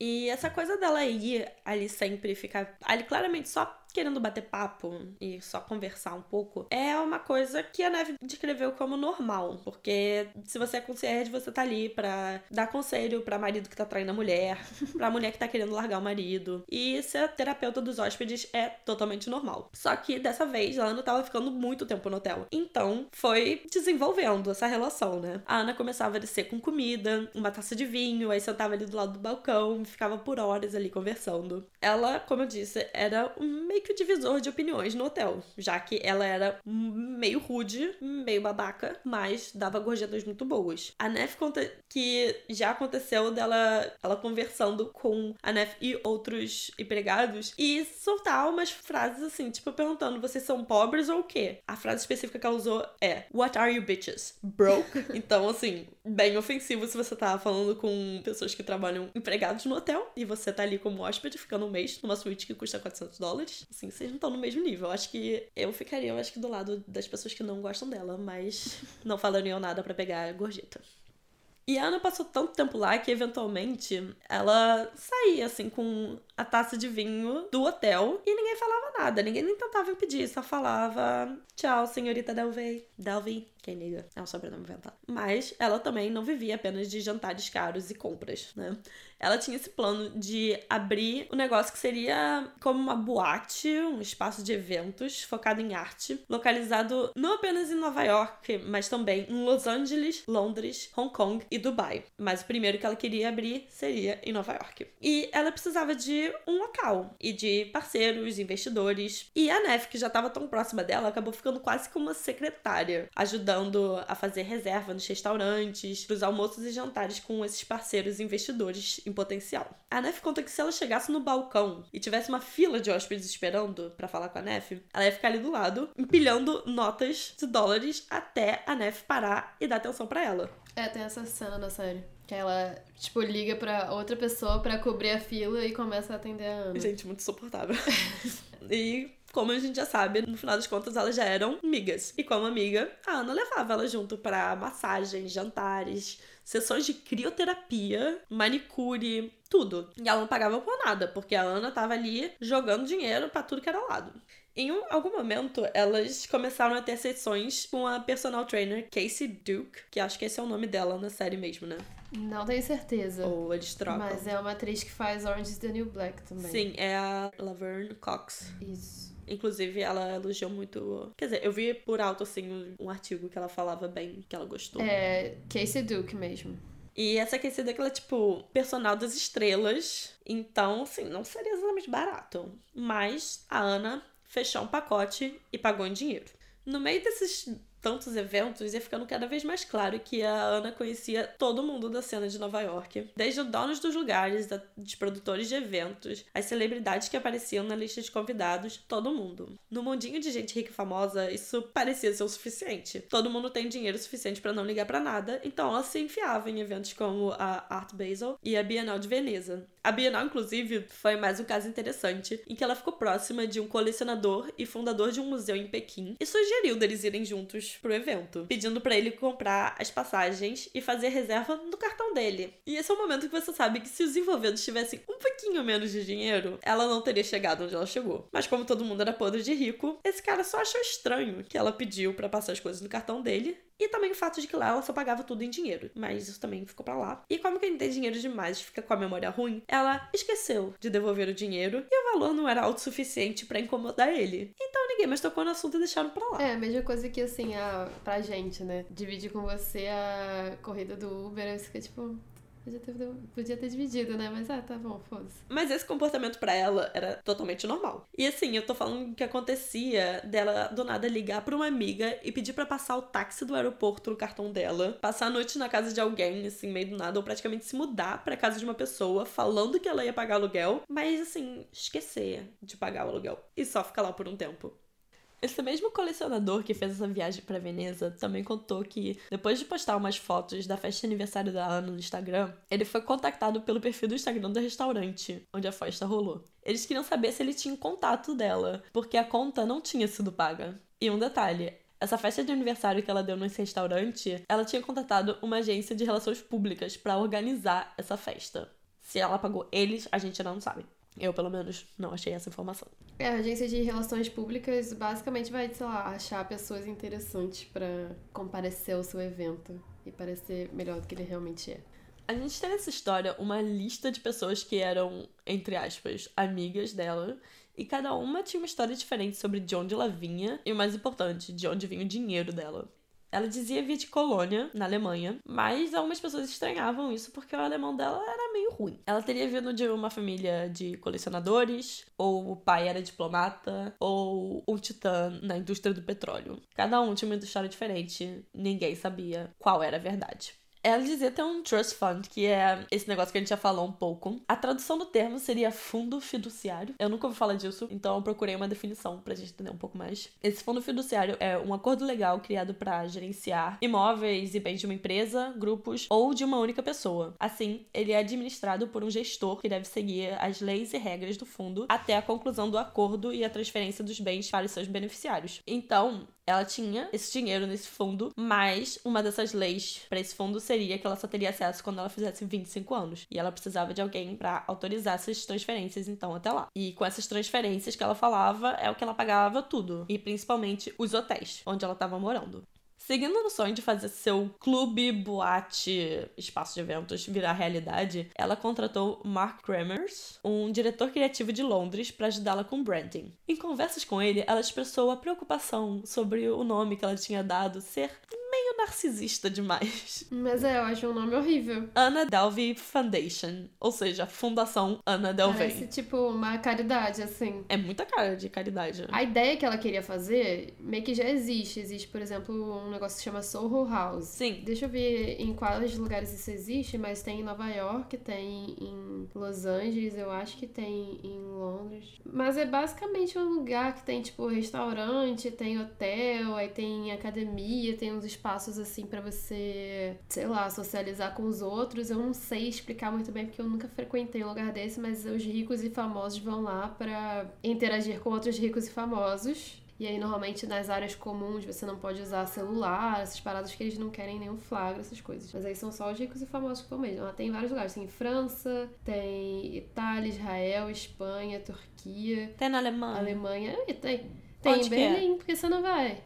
E essa coisa dela ir ali sempre ficar ali claramente só querendo bater papo e só conversar um pouco, é uma coisa que a Neve descreveu como normal. Porque se você é concierge, você tá ali pra dar conselho pra marido que tá traindo a mulher, pra mulher que tá querendo largar o marido. E ser terapeuta dos hóspedes é totalmente normal. Só que dessa vez a Ana tava ficando muito tempo no hotel. Então foi desenvolvendo essa relação, né? A Ana começava a descer com comida, uma taça de vinho, aí sentava ali do lado do balcão, ficava por horas ali conversando. Ela, como eu disse, era um meio meio que o divisor de opiniões no hotel, já que ela era meio rude, meio babaca, mas dava gorjetas muito boas. A Nef conta que já aconteceu dela ela conversando com a Nef e outros empregados e soltar umas frases assim, tipo perguntando: vocês são pobres ou o quê? A frase específica que ela usou é: What are you bitches? Broke? então, assim, bem ofensivo se você tá falando com pessoas que trabalham empregados no hotel e você tá ali como hóspede ficando um mês numa suíte que custa 400 dólares. Assim, vocês não estão no mesmo nível. Eu acho que eu ficaria, eu acho que do lado das pessoas que não gostam dela, mas não falariam nada para pegar a gorjeta. E a Ana passou tanto tempo lá que, eventualmente, ela saía, assim, com a taça de vinho do hotel e ninguém falava nada. Ninguém nem tentava impedir, só falava tchau, senhorita Delvey. Delvey, quem liga? É um sobrenome inventado. Mas ela também não vivia apenas de jantares caros e compras, né? ela tinha esse plano de abrir um negócio que seria como uma boate, um espaço de eventos focado em arte, localizado não apenas em Nova York, mas também em Los Angeles, Londres, Hong Kong e Dubai. Mas o primeiro que ela queria abrir seria em Nova York. E ela precisava de um local e de parceiros, investidores. E a Nef, que já estava tão próxima dela, acabou ficando quase como uma secretária, ajudando a fazer reserva nos restaurantes, pros almoços e jantares com esses parceiros investidores em potencial. A Nef conta que se ela chegasse no balcão e tivesse uma fila de hóspedes esperando para falar com a Nef, ela ia ficar ali do lado, empilhando notas de dólares até a Nef parar e dar atenção para ela. É, tem essa cena na série. Que ela, tipo, liga pra outra pessoa para cobrir a fila e começa a atender a Ana. Gente, muito suportável. e como a gente já sabe, no final das contas elas já eram amigas. E como amiga, a Ana levava ela junto para massagens, jantares, sessões de crioterapia, manicure, tudo. E ela não pagava por nada, porque a Ana tava ali jogando dinheiro para tudo que era lado. Em um, algum momento, elas começaram a ter sessões com a personal trainer Casey Duke, que acho que esse é o nome dela na série mesmo, né? Não tenho certeza. Ou eles trocam. Mas é uma atriz que faz Orange is the New Black também. Sim, é a Laverne Cox. Isso. Inclusive, ela elogiou muito. Quer dizer, eu vi por alto, assim, um artigo que ela falava bem, que ela gostou. É, Casey Duke mesmo. E essa Casey Duke, ela é tipo personal das estrelas. Então, assim, não seria exatamente barato. Mas a Ana fechou um pacote e pagou em dinheiro. No meio desses tantos eventos, ia ficando cada vez mais claro que a Ana conhecia todo mundo da cena de Nova York. Desde os donos dos lugares, dos produtores de eventos, as celebridades que apareciam na lista de convidados, todo mundo. No mundinho de gente rica e famosa, isso parecia ser o suficiente. Todo mundo tem dinheiro suficiente para não ligar para nada, então ela se enfiava em eventos como a Art Basel e a Bienal de Veneza. A Bienal, inclusive, foi mais um caso interessante, em que ela ficou próxima de um colecionador e fundador de um museu em Pequim e sugeriu deles irem juntos pro evento, pedindo para ele comprar as passagens e fazer reserva no cartão dele. E esse é o momento que você sabe que se os envolvidos tivessem um pouquinho menos de dinheiro, ela não teria chegado onde ela chegou. Mas como todo mundo era podre de rico, esse cara só achou estranho que ela pediu para passar as coisas no cartão dele e também o fato de que lá ela só pagava tudo em dinheiro. Mas isso também ficou para lá. E como quem tem dinheiro demais fica com a memória ruim, ela esqueceu de devolver o dinheiro e o valor não era alto o suficiente para incomodar ele. Ninguém mais tocou no assunto e deixaram pra lá. É, a mesma coisa que assim, a, pra gente, né? Dividir com você a corrida do Uber, aí você fica tipo, Podia ter, podia ter dividido, né? Mas ah, tá bom, foda-se. Mas esse comportamento para ela era totalmente normal. E assim, eu tô falando que acontecia dela do nada ligar pra uma amiga e pedir para passar o táxi do aeroporto no cartão dela, passar a noite na casa de alguém, assim, meio do nada, ou praticamente se mudar pra casa de uma pessoa, falando que ela ia pagar aluguel, mas assim, esquecer de pagar o aluguel e só ficar lá por um tempo. Esse mesmo colecionador que fez essa viagem para Veneza também contou que, depois de postar umas fotos da festa de aniversário da Ana no Instagram, ele foi contactado pelo perfil do Instagram do restaurante onde a festa rolou. Eles queriam saber se ele tinha contato dela, porque a conta não tinha sido paga. E um detalhe, essa festa de aniversário que ela deu nesse restaurante, ela tinha contratado uma agência de relações públicas para organizar essa festa. Se ela pagou eles, a gente não sabe. Eu, pelo menos, não achei essa informação. É, a agência de relações públicas basicamente vai, sei lá, achar pessoas interessantes para comparecer ao seu evento e parecer melhor do que ele realmente é. A gente tem nessa história uma lista de pessoas que eram, entre aspas, amigas dela, e cada uma tinha uma história diferente sobre de onde ela vinha e, o mais importante, de onde vinha o dinheiro dela. Ela dizia vir de Colônia, na Alemanha, mas algumas pessoas estranhavam isso porque o alemão dela era meio ruim. Ela teria vindo de uma família de colecionadores, ou o pai era diplomata, ou um titã na indústria do petróleo. Cada um tinha uma história diferente, ninguém sabia qual era a verdade. Ela dizia ter um trust fund, que é esse negócio que a gente já falou um pouco. A tradução do termo seria fundo fiduciário. Eu nunca ouvi falar disso, então eu procurei uma definição pra gente entender um pouco mais. Esse fundo fiduciário é um acordo legal criado para gerenciar imóveis e bens de uma empresa, grupos ou de uma única pessoa. Assim, ele é administrado por um gestor que deve seguir as leis e regras do fundo até a conclusão do acordo e a transferência dos bens para os seus beneficiários. Então, ela tinha esse dinheiro nesse fundo, mas uma dessas leis para esse fundo seria que ela só teria acesso quando ela fizesse 25 anos. E ela precisava de alguém para autorizar essas transferências, então, até lá. E com essas transferências que ela falava, é o que ela pagava tudo. E principalmente os hotéis onde ela estava morando. Seguindo no sonho de fazer seu clube, boate, espaço de eventos virar realidade, ela contratou Mark Kremers, um diretor criativo de Londres, para ajudá-la com branding. Em conversas com ele, ela expressou a preocupação sobre o nome que ela tinha dado ser narcisista demais. Mas é, eu acho um nome horrível. Anna Delvey Foundation, ou seja, Fundação Anna Delvey. Parece tipo uma caridade, assim. É muita cara de caridade. A ideia que ela queria fazer meio que já existe. Existe, por exemplo, um negócio que se chama Soho House. Sim. Deixa eu ver em quais lugares isso existe, mas tem em Nova York, tem em Los Angeles, eu acho que tem em Londres. Mas é basicamente um lugar que tem, tipo, restaurante, tem hotel, aí tem academia, tem uns espaços assim para você, sei lá, socializar com os outros. Eu não sei explicar muito bem porque eu nunca frequentei um lugar desse, mas os ricos e famosos vão lá para interagir com outros ricos e famosos. E aí, normalmente, nas áreas comuns, você não pode usar celular, essas paradas que eles não querem nenhum flagra, essas coisas. Mas aí são só os ricos e famosos que vão mesmo. Ela tem vários lugares. Tem França, tem Itália, Israel, Espanha, Turquia. Tem na Alemanha. Alemanha. E tem. Tem Onde em que é? Berlim, porque você não vai.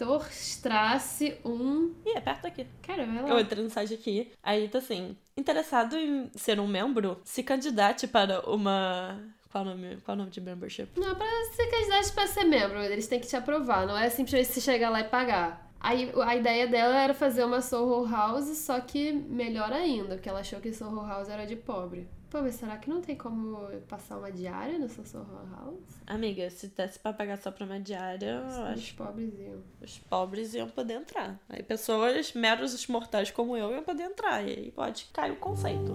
Torstrasse um. Ih, é perto daqui. Cara, vai lá. Eu entrei no site aqui, aí tá assim, interessado em ser um membro, se candidate para uma... Qual o nome, qual o nome de membership? Não, pra ser candidato pra ser membro, eles têm que te aprovar, não é simplesmente você chegar lá e pagar. Aí a ideia dela era fazer uma Soho House, só que melhor ainda, porque ela achou que Soho House era de pobre. Pô, mas será que não tem como passar uma diária nessa Soho House? Amiga, se desse pra pagar só pra uma diária, eu Os acho pobres iam. os pobres iam poder entrar. Aí pessoas meros mortais como eu iam poder entrar. E aí pode cair o conceito.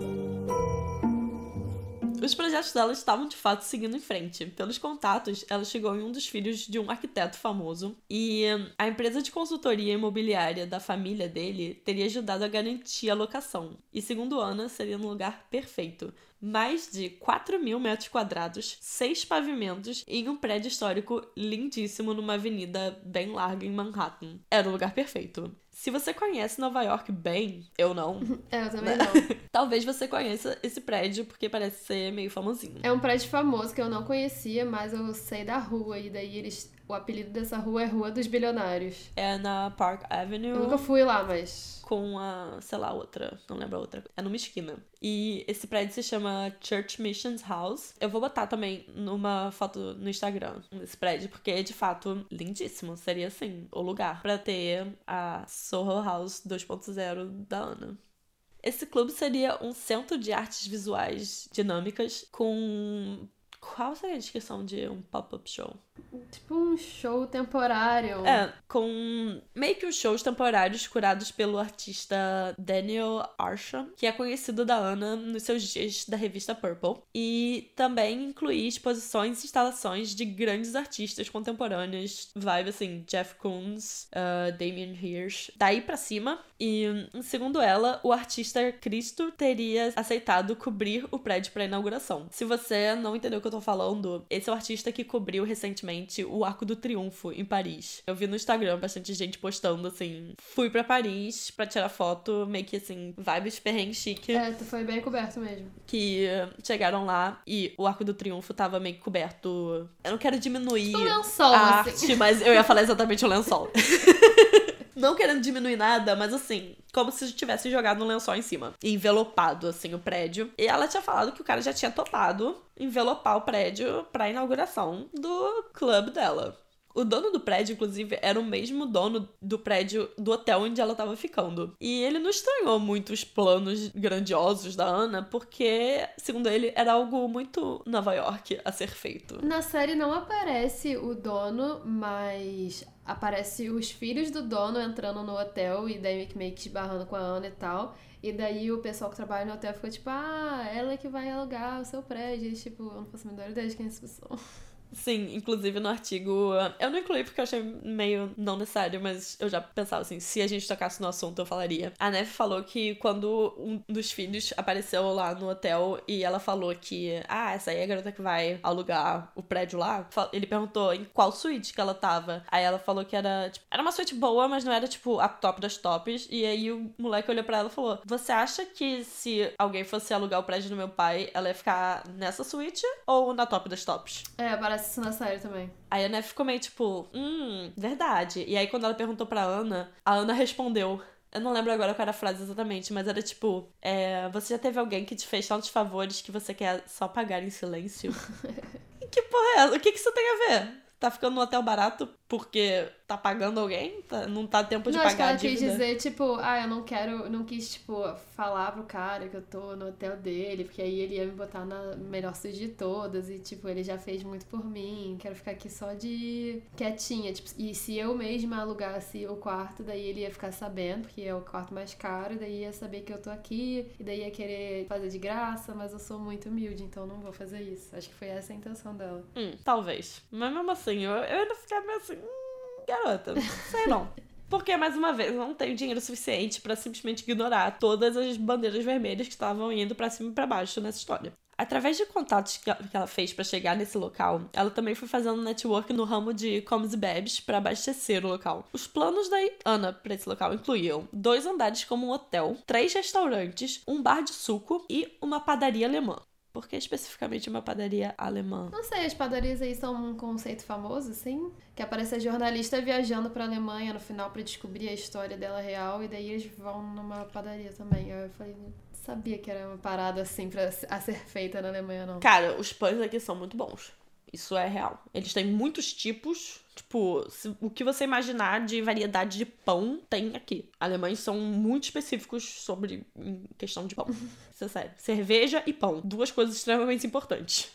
Os projetos dela estavam de fato seguindo em frente. Pelos contatos, ela chegou em um dos filhos de um arquiteto famoso e hum, a empresa de consultoria imobiliária da família dele teria ajudado a garantir a locação. E segundo Ana, seria um lugar perfeito. Mais de 4 mil metros quadrados, seis pavimentos em um prédio histórico lindíssimo numa avenida bem larga em Manhattan. Era o lugar perfeito. Se você conhece Nova York bem, eu não, É, eu também não. Talvez você conheça esse prédio porque parece ser meio famosinho. É um prédio famoso que eu não conhecia, mas eu sei da rua, e daí eles. O apelido dessa rua é Rua dos Bilionários. É na Park Avenue Eu nunca fui lá, mas. com a, sei lá, outra, não lembro a outra. É numa esquina. E esse prédio se chama Church Missions House. Eu vou botar também numa foto no Instagram esse prédio, porque é de fato lindíssimo. Seria assim, o lugar pra ter a Soho House 2.0 da Ana. Esse clube seria um centro de artes visuais dinâmicas com. Qual seria a descrição de um pop-up show? Tipo um show temporário. É, com meio que os shows temporários curados pelo artista Daniel Arsham, que é conhecido da Ana nos seus dias da revista Purple. E também incluir exposições e instalações de grandes artistas contemporâneos, vibe assim, Jeff Koons, uh, Damien Hirsch, daí pra cima. E, segundo ela, o artista Cristo teria aceitado cobrir o prédio pra inauguração. Se você não entendeu o que eu tô falando, esse é o artista que cobriu recentemente o Arco do Triunfo em Paris. Eu vi no Instagram bastante gente postando assim: fui pra Paris pra tirar foto, meio que assim, vibes perrengue chique, É, tu foi bem coberto mesmo. que chegaram lá e o Arco do Triunfo tava meio que coberto. Eu não quero diminuir Um lençol, a assim. arte, mas eu ia falar exatamente o lençol. Não querendo diminuir nada, mas assim, como se tivesse jogado um lençol em cima. Envelopado, assim, o prédio. E ela tinha falado que o cara já tinha topado envelopar o prédio pra inauguração do clube dela. O dono do prédio, inclusive, era o mesmo dono do prédio do hotel onde ela tava ficando. E ele não estranhou muito os planos grandiosos da Ana, porque, segundo ele, era algo muito Nova York a ser feito. Na série não aparece o dono, mas aparece os filhos do dono entrando no hotel e daí meio que esbarrando com a Ana e tal. E daí o pessoal que trabalha no hotel ficou tipo, ah, ela é que vai alugar o seu prédio. E, tipo, eu não faço a menor ideia de quem é essa pessoa. Sim, inclusive no artigo. Eu não incluí porque eu achei meio não necessário, mas eu já pensava assim, se a gente tocasse no assunto, eu falaria. A Neve falou que quando um dos filhos apareceu lá no hotel e ela falou que, ah, essa aí é a garota que vai alugar o prédio lá, ele perguntou em qual suíte que ela tava. Aí ela falou que era, tipo, era uma suíte boa, mas não era, tipo, a top das tops. E aí o moleque olhou pra ela e falou: Você acha que se alguém fosse alugar o prédio do meu pai, ela ia ficar nessa suíte ou na top das tops? É, parece isso na série também. Aí a Neve ficou meio tipo, hum, verdade. E aí quando ela perguntou pra Ana, a Ana respondeu. Eu não lembro agora qual era a frase exatamente, mas era tipo: é, Você já teve alguém que te fez tantos favores que você quer só pagar em silêncio? que porra é essa? O que, que isso tem a ver? Tá ficando no hotel barato porque tá pagando alguém? Tá, não tá tempo de não, pagar acho que ela quis dizer, tipo, ah, eu não quero, não quis, tipo, falar pro cara que eu tô no hotel dele, porque aí ele ia me botar na melhor suíte de todas, e, tipo, ele já fez muito por mim, quero ficar aqui só de quietinha, tipo, e se eu mesma alugasse o quarto, daí ele ia ficar sabendo, porque é o quarto mais caro, daí ia saber que eu tô aqui, e daí ia querer fazer de graça, mas eu sou muito humilde, então não vou fazer isso. Acho que foi essa a intenção dela. Hum, talvez. Mas mesmo assim, eu, eu ainda ficar meio assim, garota, sei não. Porque, mais uma vez, não tenho dinheiro suficiente para simplesmente ignorar todas as bandeiras vermelhas que estavam indo para cima e para baixo nessa história. Através de contatos que ela fez para chegar nesse local, ela também foi fazendo network no ramo de comes e bebes para abastecer o local. Os planos da Ana para esse local incluíam dois andares como um hotel, três restaurantes, um bar de suco e uma padaria alemã. Por que especificamente uma padaria alemã? Não sei, as padarias aí são um conceito famoso, assim. Que aparece a jornalista viajando pra Alemanha no final para descobrir a história dela real. E daí eles vão numa padaria também. Eu falei, sabia que era uma parada assim pra a ser feita na Alemanha, não. Cara, os pães aqui são muito bons. Isso é real. Eles têm muitos tipos. Tipo, se, o que você imaginar de variedade de pão tem aqui. Alemães são muito específicos sobre questão de pão. Isso é sério. Cerveja e pão. Duas coisas extremamente importantes.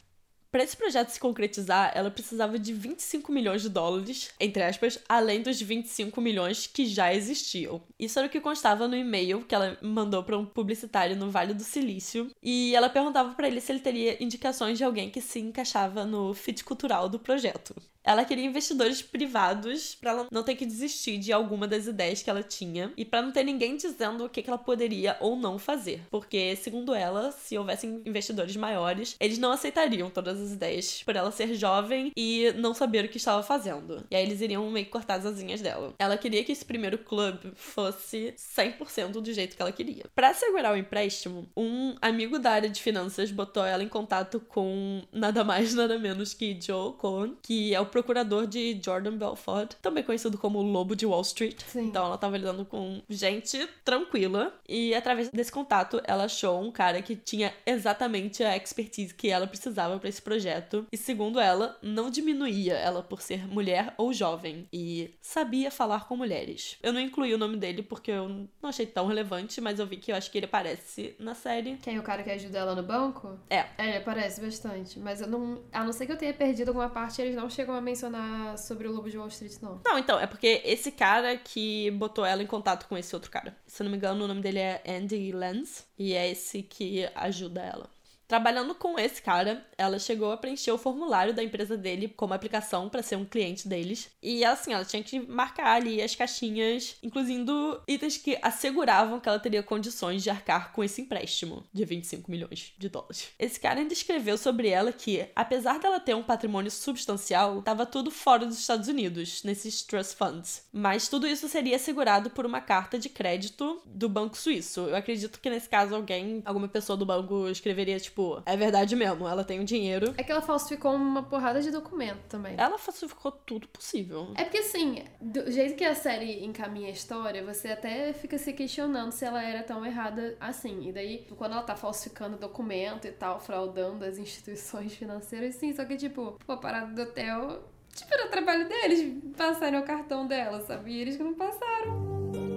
Para esse projeto se concretizar, ela precisava de 25 milhões de dólares, entre aspas, além dos 25 milhões que já existiam. Isso era o que constava no e-mail que ela mandou para um publicitário no Vale do Silício, e ela perguntava para ele se ele teria indicações de alguém que se encaixava no fit cultural do projeto. Ela queria investidores privados para ela não ter que desistir de alguma das ideias que ela tinha e para não ter ninguém dizendo o que ela poderia ou não fazer. Porque, segundo ela, se houvessem investidores maiores, eles não aceitariam todas as ideias por ela ser jovem e não saber o que estava fazendo. E aí eles iriam meio que cortar as asinhas dela. Ela queria que esse primeiro clube fosse 100% do jeito que ela queria. Para assegurar o empréstimo, um amigo da área de finanças botou ela em contato com nada mais nada menos que Joe Cohen, que é o procurador de Jordan Belfort, também conhecido como Lobo de Wall Street. Sim. Então ela tava lidando com gente tranquila e através desse contato ela achou um cara que tinha exatamente a expertise que ela precisava para esse projeto e segundo ela, não diminuía ela por ser mulher ou jovem e sabia falar com mulheres. Eu não incluí o nome dele porque eu não achei tão relevante, mas eu vi que eu acho que ele aparece na série. Quem é o cara que ajuda ela no banco? É. É, ele aparece bastante, mas eu não, a não ser que eu tenha perdido alguma parte, eles não chegam a mencionar sobre o Lobo de Wall Street, não. Não, então, é porque esse cara que botou ela em contato com esse outro cara. Se eu não me engano, o nome dele é Andy Lenz. E é esse que ajuda ela. Trabalhando com esse cara, ela chegou a preencher o formulário da empresa dele como aplicação para ser um cliente deles. E assim, ela tinha que marcar ali as caixinhas, incluindo itens que asseguravam que ela teria condições de arcar com esse empréstimo de 25 milhões de dólares. Esse cara ainda escreveu sobre ela que, apesar dela ter um patrimônio substancial, estava tudo fora dos Estados Unidos, nesses trust funds. Mas tudo isso seria assegurado por uma carta de crédito do Banco Suíço. Eu acredito que nesse caso alguém, alguma pessoa do banco escreveria tipo tipo, é verdade mesmo, ela tem o dinheiro. É que ela falsificou uma porrada de documento também. Ela falsificou tudo possível. É porque assim, do jeito que a série encaminha a história, você até fica se questionando se ela era tão errada assim. E daí, quando ela tá falsificando documento e tal, fraudando as instituições financeiras, sim, só que tipo, pô, a parada do hotel Tipo, era o trabalho deles passarem o cartão dela, sabe? E eles que não passaram.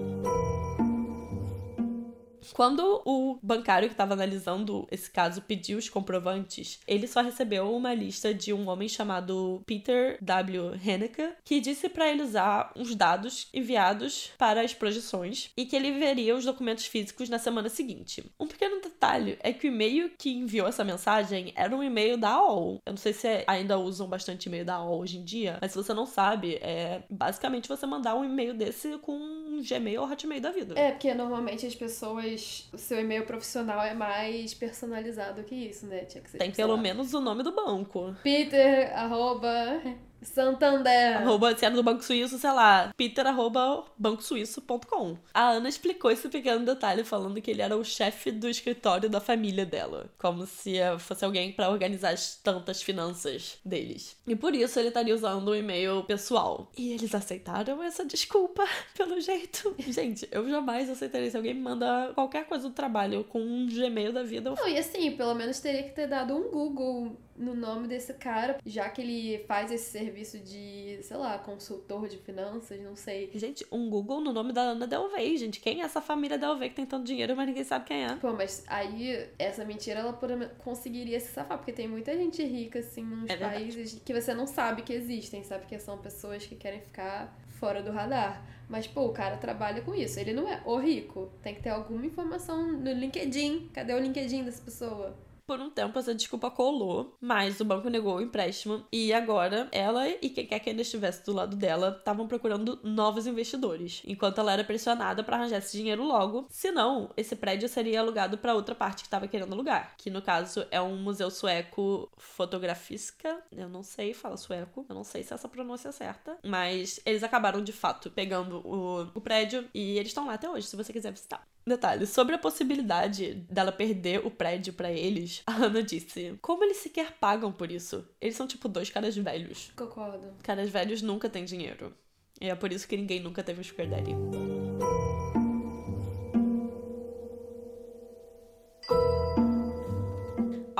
Quando o bancário que estava analisando esse caso pediu os comprovantes, ele só recebeu uma lista de um homem chamado Peter W. Henneke, que disse para ele usar os dados enviados para as projeções e que ele veria os documentos físicos na semana seguinte. Um pequeno detalhe é que o e-mail que enviou essa mensagem era um e-mail da AOL. Eu não sei se ainda usam bastante e-mail da AOL hoje em dia, mas se você não sabe, é basicamente você mandar um e-mail desse com um Gmail ou Hotmail da vida. É, porque normalmente as pessoas o seu e-mail profissional é mais personalizado que isso, né? Tinha que ser, Tem pelo menos o nome do banco. Peter, arroba, Santander. Arroba, se era do Banco Suíço, sei lá, peter arroba bancosuíço.com. A Ana explicou esse pequeno detalhe falando que ele era o chefe do escritório da família dela. Como se eh, fosse alguém pra organizar as tantas finanças deles. E por isso ele estaria usando um e-mail pessoal. E eles aceitaram essa desculpa, pelo jeito. Gente, eu jamais aceitaria se alguém me manda qualquer coisa do trabalho com um Gmail da vida. Eu Não, e assim, pelo menos teria que ter dado um Google no nome desse cara, já que ele faz esse serviço de, sei lá, consultor de finanças, não sei. Gente, um Google no nome da Ana Delvey, gente. Quem é essa família Delvey que tem tanto dinheiro, mas ninguém sabe quem é? Pô, mas aí essa mentira ela conseguiria se safar, porque tem muita gente rica, assim, nos É países que você não sabe que existem, sabe? Que são pessoas que querem ficar fora do radar. Mas, pô, o cara trabalha com isso. Ele não é o rico. Tem que ter alguma informação no LinkedIn. Cadê o LinkedIn dessa pessoa? Por um tempo essa desculpa colou, mas o banco negou o empréstimo e agora ela e quem quer que ainda estivesse do lado dela estavam procurando novos investidores, enquanto ela era pressionada para arranjar esse dinheiro logo. Senão, esse prédio seria alugado para outra parte que estava querendo alugar, que no caso é um museu sueco Fotografiska. Eu não sei, fala sueco, eu não sei se essa pronúncia é certa, mas eles acabaram de fato pegando o, o prédio e eles estão lá até hoje, se você quiser visitar. Detalhe, sobre a possibilidade dela perder o prédio pra eles, a Ana disse: Como eles sequer pagam por isso? Eles são tipo dois caras velhos. Concordo. Caras velhos nunca têm dinheiro. E é por isso que ninguém nunca teve um sugar daddy.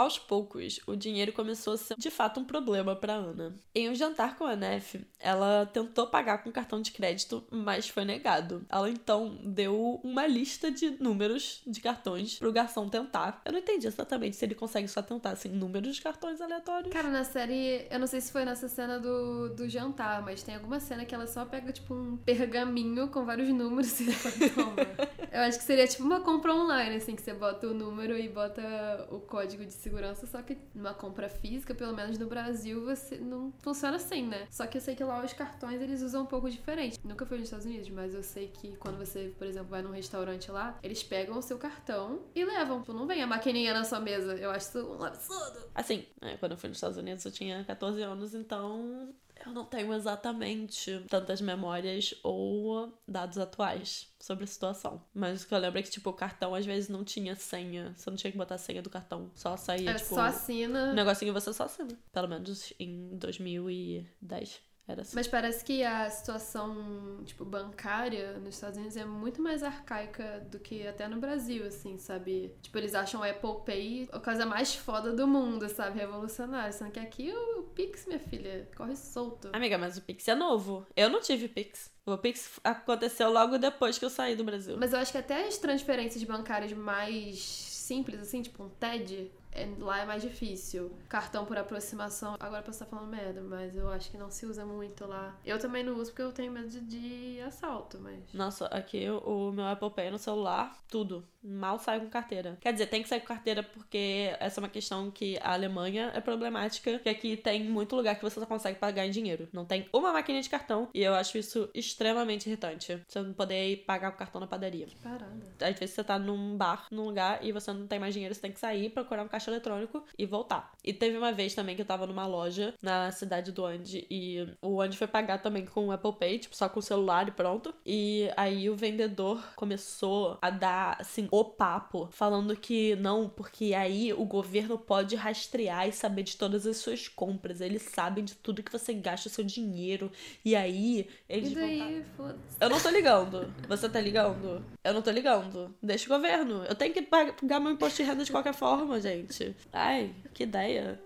Aos poucos, o dinheiro começou a ser de fato um problema para Ana. Em um jantar com a Nef, ela tentou pagar com cartão de crédito, mas foi negado. Ela então deu uma lista de números de cartões pro garçom tentar. Eu não entendi exatamente se ele consegue só tentar assim números de cartões aleatórios. Cara, na série, eu não sei se foi nessa cena do, do jantar, mas tem alguma cena que ela só pega, tipo, um pergaminho com vários números e eu acho que seria tipo uma compra online, assim, que você bota o número e bota o código de segurança, só que numa compra física, pelo menos no Brasil, você não funciona assim, né? Só que eu sei que lá os cartões eles usam um pouco diferente. Nunca fui nos Estados Unidos, mas eu sei que quando você, por exemplo, vai num restaurante lá, eles pegam o seu cartão e levam. Tipo, não vem a maquininha na sua mesa. Eu acho isso um absurdo. Assim, né, quando eu fui nos Estados Unidos eu tinha 14 anos, então eu não tenho exatamente tantas memórias ou dados atuais sobre a situação. Mas o que eu lembro é que, tipo, o cartão às vezes não tinha senha. Você não tinha que botar a senha do cartão. Só saía, É tipo. só assina. O negocinho você só assina. Pelo menos em 2010 era assim. Mas parece que a situação, tipo, bancária nos Estados Unidos é muito mais arcaica do que até no Brasil, assim, sabe? Tipo, eles acham o Apple Pay a coisa mais foda do mundo, sabe? Revolucionário. Sendo que aqui o, Pix, minha filha, corre solto. Amiga, mas o Pix é novo. Eu não tive Pix. O Pix aconteceu logo depois que eu saí do Brasil. Mas eu acho que até as transferências bancárias mais simples, assim, tipo um TED, lá é mais difícil. Cartão por aproximação, agora posso estar falando merda, mas eu acho que não se usa muito lá. Eu também não uso porque eu tenho medo de, de assalto, mas. Nossa, aqui o meu Apple Pay no celular, tudo. Mal sai com carteira. Quer dizer, tem que sair com carteira porque essa é uma questão que a Alemanha é problemática, que aqui tem muito lugar que você só consegue pagar em dinheiro. Não tem uma máquina de cartão e eu acho isso extremamente irritante. Você não poder ir pagar com cartão na padaria. Que parada. Às vezes você tá num bar, num lugar, e você não tem mais dinheiro, você tem que sair, procurar um caixa eletrônico e voltar. E teve uma vez também que eu tava numa loja na cidade do Andy e o Andy foi pagar também com o Apple Pay, tipo, só com o celular e pronto. E aí o vendedor começou a dar, assim, o papo, falando que não, porque aí o governo pode rastrear e saber de todas as suas compras. Eles sabem de tudo que você gasta o seu dinheiro. E aí eles E vão daí, foda-se. eu não tô ligando. Você tá ligando? Eu não tô ligando. Deixa o governo. Eu tenho que pagar meu imposto de renda de qualquer forma, gente. Ai, que ideia.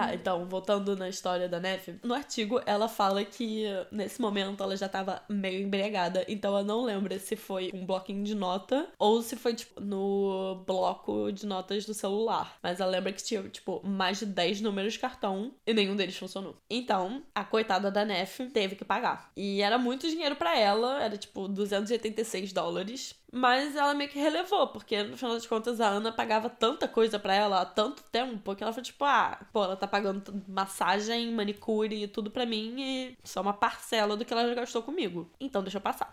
Tá, então, voltando na história da Nef, no artigo ela fala que nesse momento ela já tava meio embriagada, então ela não lembra se foi um bloquinho de nota ou se foi, tipo, no bloco de notas do celular. Mas ela lembra que tinha, tipo, mais de 10 números de cartão e nenhum deles funcionou. Então, a coitada da Nef teve que pagar. E era muito dinheiro para ela, era tipo 286 dólares. Mas ela meio que relevou, porque no final das contas a Ana pagava tanta coisa para ela há tanto tempo que ela foi tipo, ah, pô, ela tá pagando massagem, manicure e tudo para mim e só uma parcela do que ela já gastou comigo. Então deixa eu passar.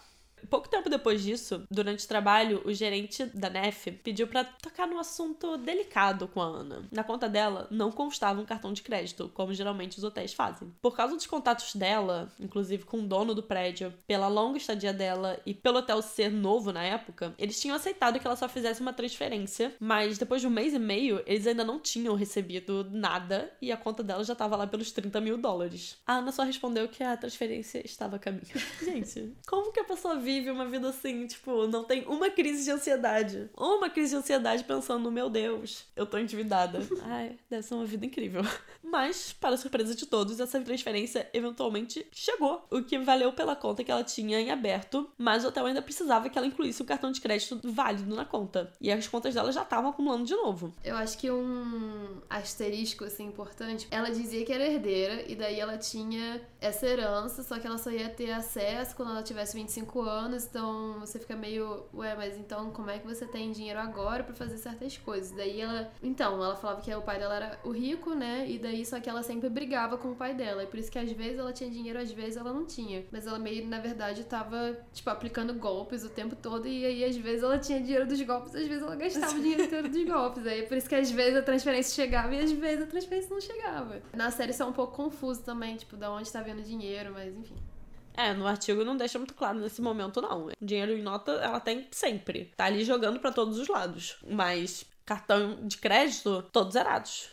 Pouco tempo depois disso, durante o trabalho, o gerente da NEF pediu para tocar num assunto delicado com a Ana. Na conta dela não constava um cartão de crédito, como geralmente os hotéis fazem. Por causa dos contatos dela, inclusive com o dono do prédio, pela longa estadia dela e pelo hotel ser novo na época, eles tinham aceitado que ela só fizesse uma transferência, mas depois de um mês e meio, eles ainda não tinham recebido nada e a conta dela já estava lá pelos 30 mil dólares. A Ana só respondeu que a transferência estava a caminho. Gente, como que a pessoa vive uma vida assim, tipo, não tem uma crise de ansiedade. Uma crise de ansiedade pensando, meu Deus, eu tô endividada. Ai, deve ser uma vida incrível. Mas, para surpresa de todos, essa transferência eventualmente chegou, o que valeu pela conta que ela tinha em aberto, mas o hotel ainda precisava que ela incluísse o cartão de crédito válido na conta. E as contas dela já estavam acumulando de novo. Eu acho que um asterisco, assim, importante, ela dizia que era herdeira, e daí ela tinha essa herança, só que ela só ia ter acesso quando ela tivesse 25 anos então você fica meio, ué, mas então como é que você tem dinheiro agora para fazer certas coisas? Daí ela, então, ela falava que o pai dela era o rico, né? E daí só que ela sempre brigava com o pai dela. E por isso que às vezes ela tinha dinheiro, às vezes ela não tinha. Mas ela meio, na verdade, tava, tipo, aplicando golpes o tempo todo. E aí, às vezes, ela tinha dinheiro dos golpes, às vezes ela gastava o dinheiro inteiro dos golpes. Aí por isso que às vezes a transferência chegava e às vezes a transferência não chegava. Na série isso é um pouco confuso também, tipo, da onde tá vendo dinheiro, mas enfim. É, no artigo não deixa muito claro nesse momento, não. Dinheiro em nota ela tem sempre. Tá ali jogando para todos os lados. Mas cartão de crédito, todos zerados.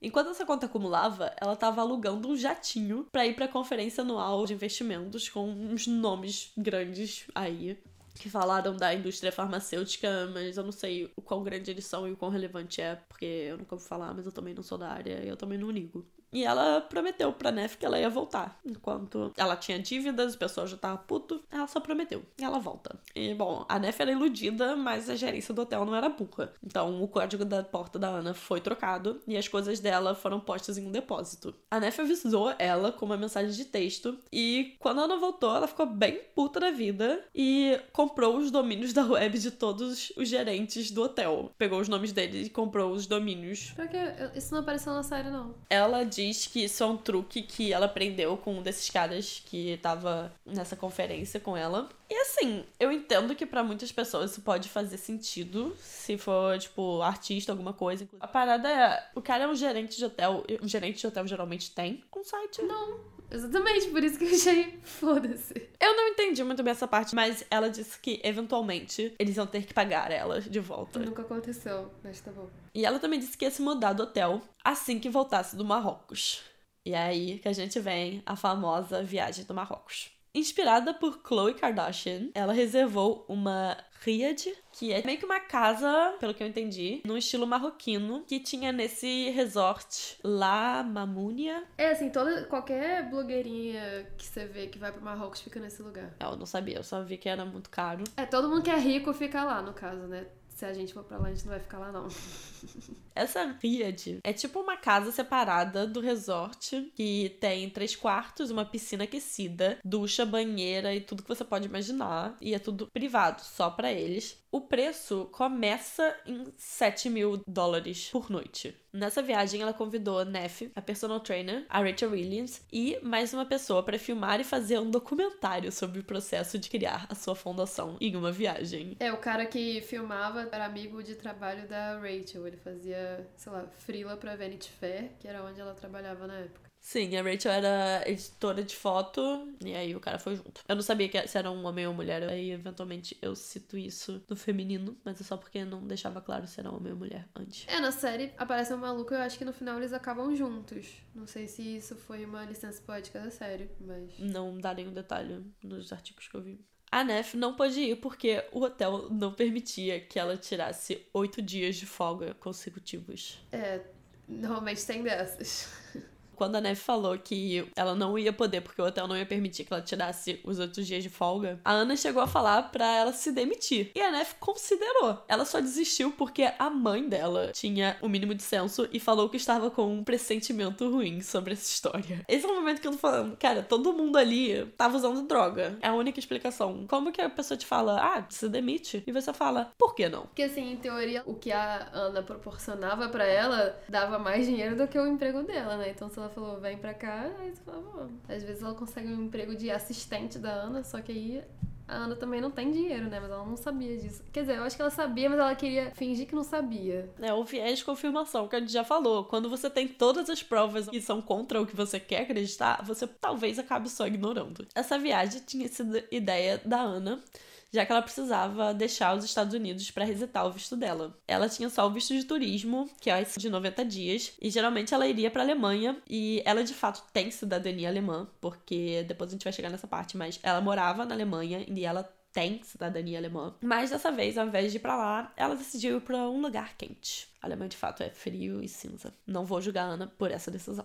Enquanto essa conta acumulava, ela estava alugando um jatinho para ir para a conferência anual de investimentos com uns nomes grandes aí que falaram da indústria farmacêutica, mas eu não sei o quão grande eles são e o quão relevante é, porque eu nunca vou falar, mas eu também não sou da área e eu também não ligo. E ela prometeu pra Nef que ela ia voltar. Enquanto ela tinha dívidas, o pessoal já tava puto, ela só prometeu. E ela volta. E, bom, a Nef era iludida, mas a gerência do hotel não era burra. Então, o código da porta da Ana foi trocado e as coisas dela foram postas em um depósito. A Nef avisou ela com uma mensagem de texto e quando a Ana voltou, ela ficou bem puta da vida e comprou os domínios da web de todos os gerentes do hotel. Pegou os nomes deles e comprou os domínios. Pra que? Isso não apareceu na série, não. Ela diz que isso é um truque que ela aprendeu com um desses caras que tava nessa conferência com ela. E assim, eu entendo que para muitas pessoas isso pode fazer sentido, se for, tipo, artista, alguma coisa. A parada é, o cara é um gerente de hotel, um gerente de hotel geralmente tem um site? Não. Exatamente, por isso que eu achei foda-se. Eu não entendi muito bem essa parte, mas ela disse que eventualmente eles iam ter que pagar ela de volta. Nunca aconteceu, mas tá bom. E ela também disse que ia se mudar do hotel assim que voltasse do Marrocos. E é aí que a gente vem a famosa viagem do Marrocos. Inspirada por Khloe Kardashian, ela reservou uma Riad, que é meio que uma casa, pelo que eu entendi, no estilo marroquino, que tinha nesse resort La Mamounia. É, assim, toda, qualquer blogueirinha que você vê que vai pro Marrocos fica nesse lugar. Eu não sabia, eu só vi que era muito caro. É, todo mundo que é rico fica lá, no caso, né? Se a gente for pra lá, a gente não vai ficar lá, não. Essa Riad é tipo uma casa separada do resort que tem três quartos, uma piscina aquecida, ducha, banheira e tudo que você pode imaginar. E é tudo privado, só para eles. O preço começa em 7 mil dólares por noite. Nessa viagem, ela convidou a Neff, a personal trainer, a Rachel Williams e mais uma pessoa para filmar e fazer um documentário sobre o processo de criar a sua fundação em uma viagem. É, o cara que filmava era amigo de trabalho da Rachel. Ele fazia, sei lá, frila pra Vanity Fair, que era onde ela trabalhava na época. Sim, a Rachel era editora de foto e aí o cara foi junto. Eu não sabia que se era um homem ou mulher, aí eventualmente eu cito isso no feminino, mas é só porque não deixava claro se era homem ou mulher antes. É, na série aparece um maluco eu acho que no final eles acabam juntos. Não sei se isso foi uma licença poética da série, mas. Não dá nenhum detalhe nos artigos que eu vi. A Nef não pôde ir porque o hotel não permitia que ela tirasse oito dias de folga consecutivos. É, Normalmente tem dessas. Quando a Neve falou que ela não ia poder, porque o hotel não ia permitir que ela tirasse os outros dias de folga, a Ana chegou a falar pra ela se demitir. E a Neve considerou. Ela só desistiu porque a mãe dela tinha o mínimo de senso e falou que estava com um pressentimento ruim sobre essa história. Esse é o momento que eu tô falando, cara, todo mundo ali tava usando droga. É a única explicação. Como que a pessoa te fala, ah, se demite? E você fala, por que não? Porque assim, em teoria, o que a Ana proporcionava pra ela dava mais dinheiro do que o emprego dela, né? Então se ela falou, vem pra cá, aí você fala, bom. Às vezes ela consegue um emprego de assistente da Ana, só que aí a Ana também não tem dinheiro, né? Mas ela não sabia disso. Quer dizer, eu acho que ela sabia, mas ela queria fingir que não sabia. É o viés de confirmação que a gente já falou. Quando você tem todas as provas que são contra o que você quer acreditar, você talvez acabe só ignorando. Essa viagem tinha sido ideia da Ana já que ela precisava deixar os Estados Unidos para resetar o visto dela. Ela tinha só o visto de turismo, que é de 90 dias, e geralmente ela iria para Alemanha, e ela de fato tem cidadania alemã, porque depois a gente vai chegar nessa parte, mas ela morava na Alemanha e ela tem cidadania alemã. Mas dessa vez, ao invés de ir pra lá, ela decidiu ir pra um lugar quente. A Alemanha de fato é frio e cinza. Não vou julgar a Ana por essa decisão.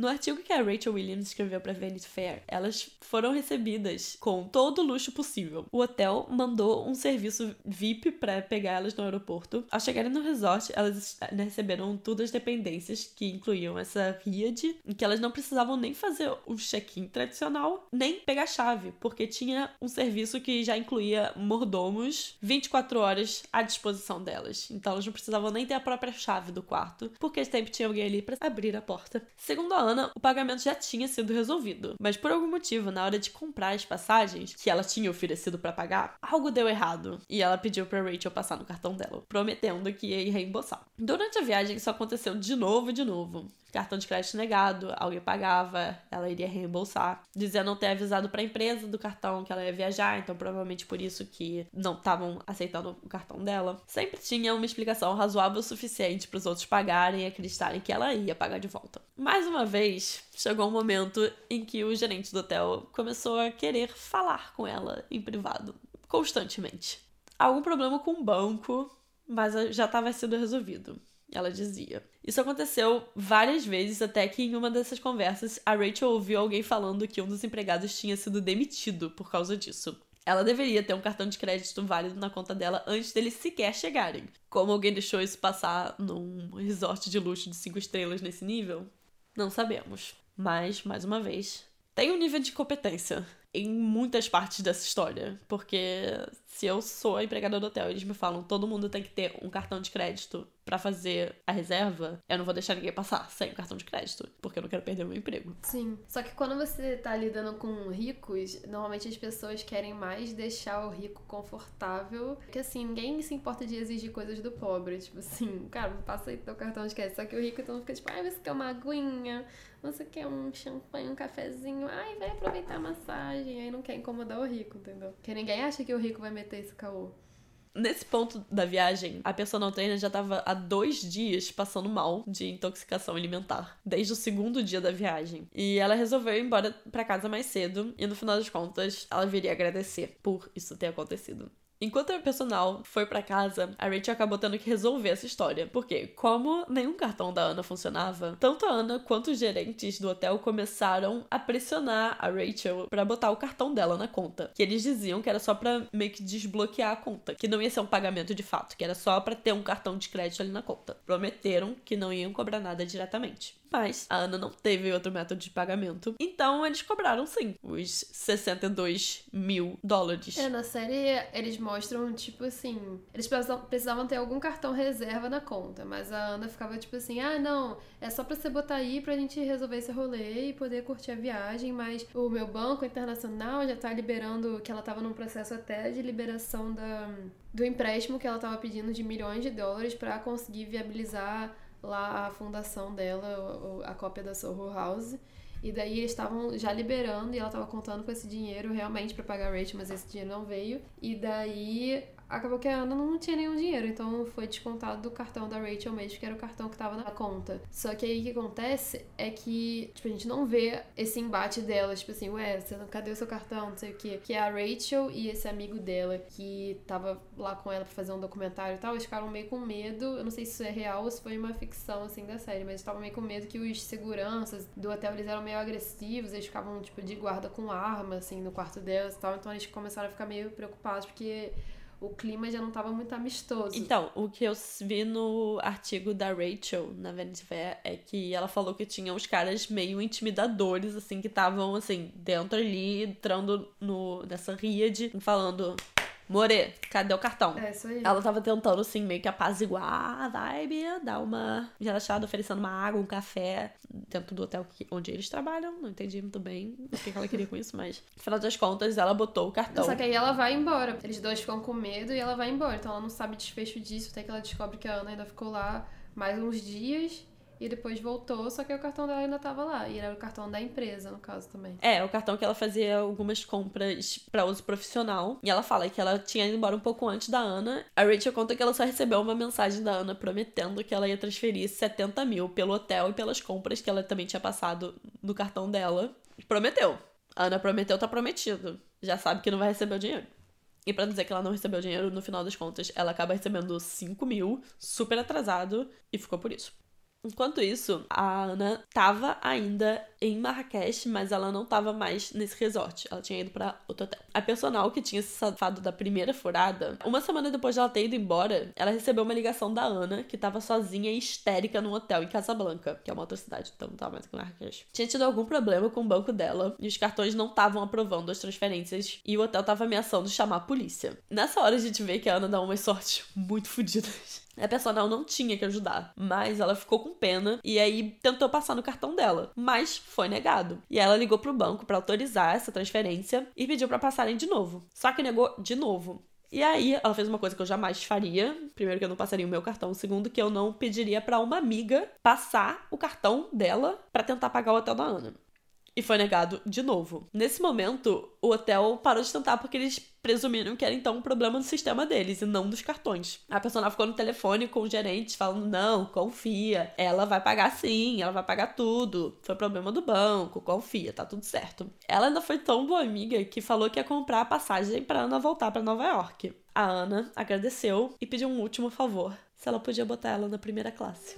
No artigo que a Rachel Williams escreveu para Vanity Fair, elas foram recebidas com todo o luxo possível. O hotel mandou um serviço VIP para pegar elas no aeroporto. Ao chegarem no resort, elas receberam todas as dependências, que incluíam essa riad, em que elas não precisavam nem fazer o check-in tradicional, nem pegar chave, porque tinha um serviço que já incluía mordomos 24 horas à disposição delas. Então elas não precisavam nem ter a própria chave do quarto, porque sempre tinha alguém ali para abrir a porta. Segundo a Ana, o pagamento já tinha sido resolvido, mas por algum motivo, na hora de comprar as passagens que ela tinha oferecido para pagar, algo deu errado e ela pediu para Rachel passar no cartão dela, prometendo que ia reembolsar. Durante a viagem, isso aconteceu de novo e de novo cartão de crédito negado, alguém pagava, ela iria reembolsar. Dizia não ter avisado para a empresa do cartão que ela ia viajar, então provavelmente por isso que não estavam aceitando o cartão dela. Sempre tinha uma explicação razoável o suficiente para os outros pagarem e acreditarem que ela ia pagar de volta. Mais uma vez, chegou um momento em que o gerente do hotel começou a querer falar com ela em privado, constantemente. Algum problema com o banco, mas já estava sendo resolvido ela dizia. Isso aconteceu várias vezes, até que em uma dessas conversas, a Rachel ouviu alguém falando que um dos empregados tinha sido demitido por causa disso. Ela deveria ter um cartão de crédito válido na conta dela antes deles sequer chegarem. Como alguém deixou isso passar num resort de luxo de 5 estrelas nesse nível? Não sabemos. Mas, mais uma vez, tem um nível de competência em muitas partes dessa história. Porque se eu sou a empregada do hotel eles me falam todo mundo tem que ter um cartão de crédito para fazer a reserva, eu não vou deixar ninguém passar sem o cartão de crédito, porque eu não quero perder o meu emprego. Sim. Só que quando você tá lidando com ricos, normalmente as pessoas querem mais deixar o rico confortável. Porque assim, ninguém se importa de exigir coisas do pobre. Tipo assim, cara, passa aí teu cartão de crédito. Só que o rico então fica tipo, ai, você quer uma aguinha? Você quer um champanhe, um cafezinho? Ai, vai aproveitar a massagem. Aí não quer incomodar o rico, entendeu? Porque ninguém acha que o rico vai meter esse caô. Nesse ponto da viagem, a personal trainer já estava há dois dias passando mal de intoxicação alimentar, desde o segundo dia da viagem. E ela resolveu ir embora para casa mais cedo, e no final das contas, ela viria agradecer por isso ter acontecido. Enquanto o personal foi para casa, a Rachel acabou tendo que resolver essa história. Porque, como nenhum cartão da Ana funcionava, tanto a Ana quanto os gerentes do hotel começaram a pressionar a Rachel para botar o cartão dela na conta. Que eles diziam que era só para meio que desbloquear a conta, que não ia ser um pagamento de fato, que era só para ter um cartão de crédito ali na conta. Prometeram que não iam cobrar nada diretamente. Mas a Ana não teve outro método de pagamento. Então eles cobraram sim os 62 mil dólares. É, na série eles mostram, tipo assim. Eles precisavam ter algum cartão reserva na conta. Mas a Ana ficava tipo assim: ah, não, é só pra você botar aí pra gente resolver esse rolê e poder curtir a viagem. Mas o meu banco internacional já tá liberando, que ela tava num processo até de liberação da, do empréstimo que ela tava pedindo de milhões de dólares para conseguir viabilizar lá a fundação dela, a cópia da Soho House. E daí eles estavam já liberando e ela estava contando com esse dinheiro realmente para pagar a Rachel, mas esse dinheiro não veio. E daí acabou que a Ana não tinha nenhum dinheiro, então foi descontado do cartão da Rachel mesmo, que era o cartão que tava na conta. Só que aí o que acontece é que, tipo, a gente não vê esse embate dela, tipo assim, ué, você não, cadê o seu cartão? Não sei o quê. Que é a Rachel e esse amigo dela que tava lá com ela pra fazer um documentário e tal, eles ficaram meio com medo. Eu não sei se isso é real ou se foi uma ficção, assim, da série, mas estavam meio com medo que os seguranças do hotel eles eram meio agressivos, eles ficavam, tipo, de guarda com arma, assim, no quarto delas e tal. Então eles começaram a ficar meio preocupados, porque o clima já não estava muito amistoso. Então, o que eu vi no artigo da Rachel na Vanity Fair é que ela falou que tinha uns caras meio intimidadores, assim, que estavam, assim, dentro ali, entrando no, nessa ríade, falando More, cadê o cartão? É, isso aí. Ela tava tentando, assim, meio que apaziguar a vibe, dar uma relaxada, oferecendo uma água, um café dentro do hotel onde eles trabalham. Não entendi muito bem o que ela queria com isso, mas no final das contas ela botou o cartão. Só que aí ela vai embora. Eles dois ficam com medo e ela vai embora. Então ela não sabe desfecho disso, até que ela descobre que a Ana ainda ficou lá mais uns dias e depois voltou, só que o cartão dela ainda tava lá. E era o cartão da empresa, no caso também. É, o cartão que ela fazia algumas compras para uso profissional. E ela fala que ela tinha ido embora um pouco antes da Ana. A Rachel conta que ela só recebeu uma mensagem da Ana prometendo que ela ia transferir 70 mil pelo hotel e pelas compras que ela também tinha passado no cartão dela. Prometeu. A Ana prometeu, tá prometido. Já sabe que não vai receber o dinheiro. E pra dizer que ela não recebeu dinheiro, no final das contas, ela acaba recebendo 5 mil, super atrasado, e ficou por isso. Enquanto isso, a Ana tava ainda em Marrakech, mas ela não tava mais nesse resort. Ela tinha ido para outro hotel. A personal que tinha se safado da primeira furada, uma semana depois de ela ter ido embora, ela recebeu uma ligação da Ana, que tava sozinha e histérica num hotel em Casablanca, que é uma outra cidade, então não tava mais em Marrakech. Tinha tido algum problema com o banco dela e os cartões não estavam aprovando as transferências e o hotel tava ameaçando chamar a polícia. Nessa hora a gente vê que a Ana dá umas sortes muito fodidas. A personal não tinha que ajudar, mas ela ficou com pena e aí tentou passar no cartão dela, mas foi negado. E ela ligou pro banco para autorizar essa transferência e pediu para passarem de novo. Só que negou de novo. E aí, ela fez uma coisa que eu jamais faria. Primeiro, que eu não passaria o meu cartão. Segundo, que eu não pediria para uma amiga passar o cartão dela para tentar pagar o hotel da Ana e foi negado de novo. Nesse momento, o hotel parou de tentar porque eles presumiram que era então um problema do sistema deles e não dos cartões. A pessoa ficou no telefone com o gerente falando: não, confia, ela vai pagar sim, ela vai pagar tudo. Foi problema do banco, confia, tá tudo certo. Ela ainda foi tão boa amiga que falou que ia comprar a passagem para Ana voltar para Nova York. A Ana agradeceu e pediu um último favor: se ela podia botar ela na primeira classe.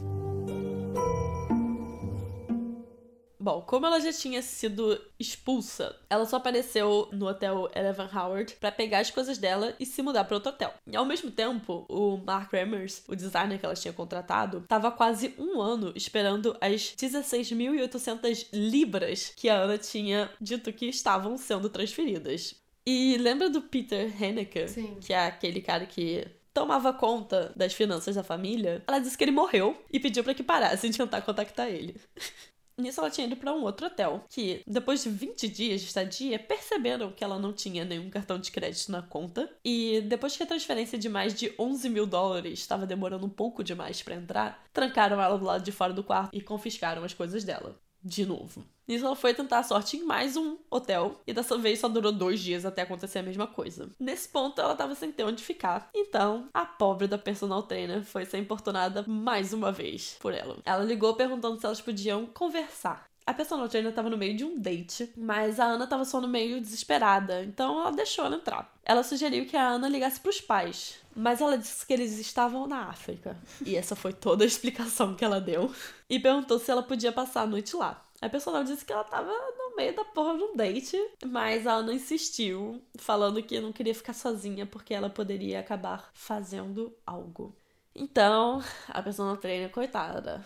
Bom, como ela já tinha sido expulsa, ela só apareceu no hotel Eleven Howard para pegar as coisas dela e se mudar para outro hotel. E ao mesmo tempo, o Mark Remmers, o designer que ela tinha contratado, estava quase um ano esperando as 16.800 libras que a Ana tinha dito que estavam sendo transferidas. E lembra do Peter Haneke, Sim. que é aquele cara que tomava conta das finanças da família? Ela disse que ele morreu e pediu para que parasse de tentar contactar ele. Nisso ela tinha ido para um outro hotel, que depois de 20 dias de estadia, perceberam que ela não tinha nenhum cartão de crédito na conta. E depois que a transferência de mais de 11 mil dólares estava demorando um pouco demais para entrar, trancaram ela do lado de fora do quarto e confiscaram as coisas dela de novo. Nisso ela foi tentar a sorte em mais um hotel e dessa vez só durou dois dias até acontecer a mesma coisa. Nesse ponto ela tava sem ter onde ficar, então a pobre da personal trainer foi ser importunada mais uma vez por ela. Ela ligou perguntando se elas podiam conversar. A personal trainer tava no meio de um date, mas a Ana tava só no meio desesperada, então ela deixou ela entrar. Ela sugeriu que a Ana ligasse pros pais, mas ela disse que eles estavam na África. E essa foi toda a explicação que ela deu. E perguntou se ela podia passar a noite lá. A personal disse que ela tava no meio da porra de um date, mas a Ana insistiu, falando que não queria ficar sozinha porque ela poderia acabar fazendo algo. Então, a personal trainer, coitada,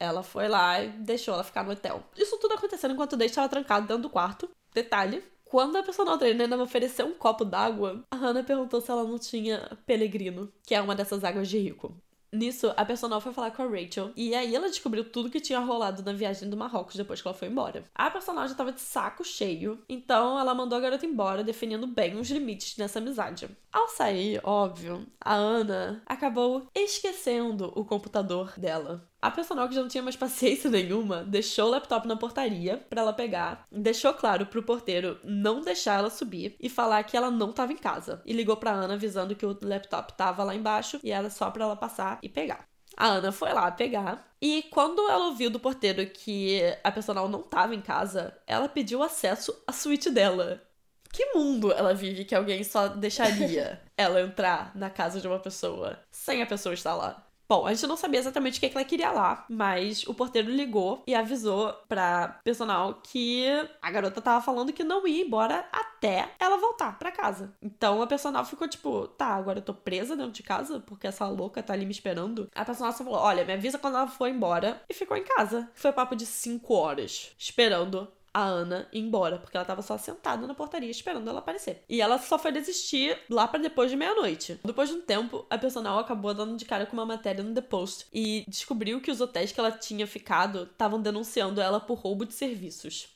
ela foi lá e deixou ela ficar no hotel. Isso tudo acontecendo enquanto o date estava trancado dentro do quarto. Detalhe, quando a personal trainer me ofereceu um copo d'água, a Hannah perguntou se ela não tinha Pelegrino, que é uma dessas águas de rico. Nisso, a personal foi falar com a Rachel e aí ela descobriu tudo que tinha rolado na viagem do Marrocos depois que ela foi embora. A personal já tava de saco cheio, então ela mandou a garota embora, definindo bem os limites nessa amizade. Ao sair, óbvio, a Ana acabou esquecendo o computador dela A personal que já não tinha mais paciência nenhuma, deixou o laptop na portaria para ela pegar, deixou claro pro porteiro não deixar ela subir e falar que ela não tava em casa. E ligou pra Ana avisando que o laptop tava lá embaixo e era só para ela passar e pegar. A Ana foi lá pegar. E quando ela ouviu do porteiro que a personal não tava em casa, ela pediu acesso à suíte dela. Que mundo ela vive que alguém só deixaria ela entrar na casa de uma pessoa sem a pessoa estar lá? Bom, a gente não sabia exatamente o que, ela queria lá, mas o porteiro ligou e avisou pra personal que a garota tava falando que não ia embora até ela voltar pra casa. Então a personal ficou tipo, tá, agora eu tô presa dentro de casa porque essa louca tá ali me esperando. A personal só falou: olha, me avisa quando ela for embora e ficou em casa. Foi papo de 5 horas esperando a Ana ir embora, porque ela tava só sentada na portaria esperando ela aparecer. E ela só foi desistir lá para depois de meia-noite. Depois de um tempo, a personal acabou dando de cara com uma matéria no The Post e descobriu que os hotéis que ela tinha ficado estavam denunciando ela por roubo de serviços.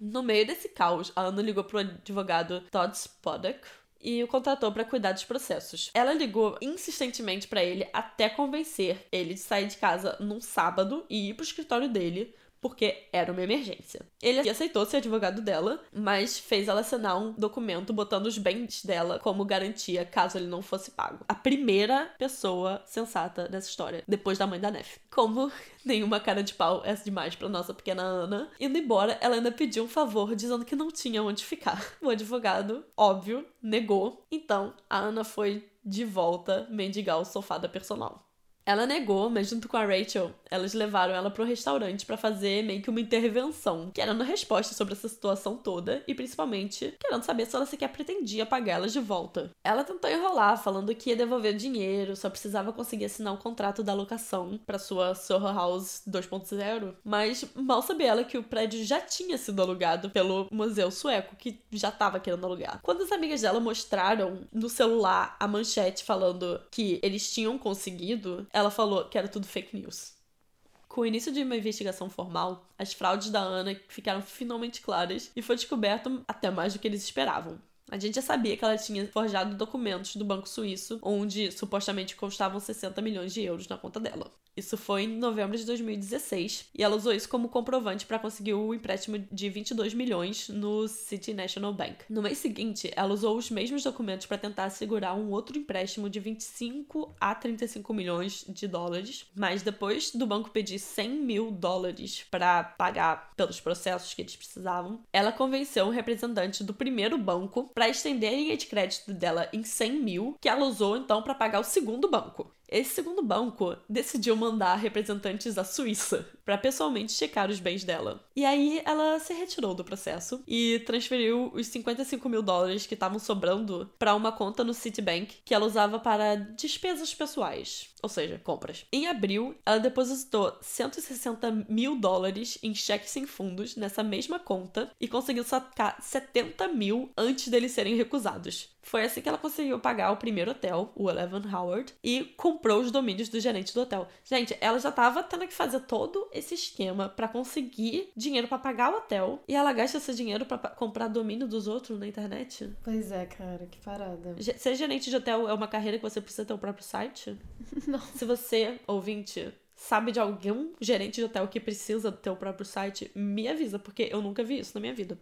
No meio desse caos, a Ana ligou pro advogado Todd Spodek, e o contratou para cuidar dos processos. Ela ligou insistentemente para ele até convencer ele de sair de casa num sábado e ir pro escritório dele porque era uma emergência. Ele aceitou ser advogado dela, mas fez ela assinar um documento botando os bens dela como garantia caso ele não fosse pago. A primeira pessoa sensata dessa história, depois da mãe da Nef. Como nenhuma cara de pau é demais pra nossa pequena Ana, indo embora, ela ainda pediu um favor dizendo que não tinha onde ficar. O advogado, óbvio, negou. Então, a Ana foi de volta mendigar o sofá da personal. Ela negou, mas junto com a Rachel, elas levaram ela pro restaurante para fazer meio que uma intervenção, querendo resposta sobre essa situação toda e principalmente querendo saber se ela sequer pretendia pagá-las de volta. Ela tentou enrolar, falando que ia devolver o dinheiro, só precisava conseguir assinar o um contrato da locação para sua Soho House 2.0, mas mal sabia ela que o prédio já tinha sido alugado pelo museu sueco que já tava querendo alugar. Quando as amigas dela mostraram no celular a manchete falando que eles tinham conseguido, ela falou que era tudo fake news. Com o início de uma investigação formal, as fraudes da Ana ficaram finalmente claras e foi descoberto até mais do que eles esperavam. A gente já sabia que ela tinha forjado documentos do Banco Suíço, onde supostamente constavam 60 milhões de euros na conta dela. Isso foi em novembro de 2016 e ela usou isso como comprovante para conseguir o empréstimo de 22 milhões no City National Bank. No mês seguinte, ela usou os mesmos documentos para tentar assegurar um outro empréstimo de 25 a 35 milhões de dólares, mas depois do banco pedir 100 mil dólares para pagar pelos processos que eles precisavam, ela convenceu um representante do primeiro banco para estender a linha de crédito dela em 100 mil, que ela usou então para pagar o segundo banco. Esse segundo banco decidiu mandar representantes à Suíça para pessoalmente checar os bens dela. E aí ela se retirou do processo e transferiu os 55 mil dólares que estavam sobrando para uma conta no Citibank que ela usava para despesas pessoais, ou seja, compras. Em abril, ela depositou 160 mil dólares em cheques sem fundos nessa mesma conta e conseguiu sacar 70 mil antes deles serem recusados. Foi assim que ela conseguiu pagar o primeiro hotel, o Eleven Howard, e comprou os domínios do gerente do hotel. Gente, ela já tava tendo que fazer todo esse esquema para conseguir dinheiro para pagar o hotel e ela gasta esse dinheiro para comprar domínio dos outros na internet. Pois é, cara, que parada. Ser gerente de hotel é uma carreira que você precisa ter o próprio site? Não. Se você, ouvinte, sabe de algum gerente de hotel que precisa ter o próprio site, me avisa, porque eu nunca vi isso na minha vida.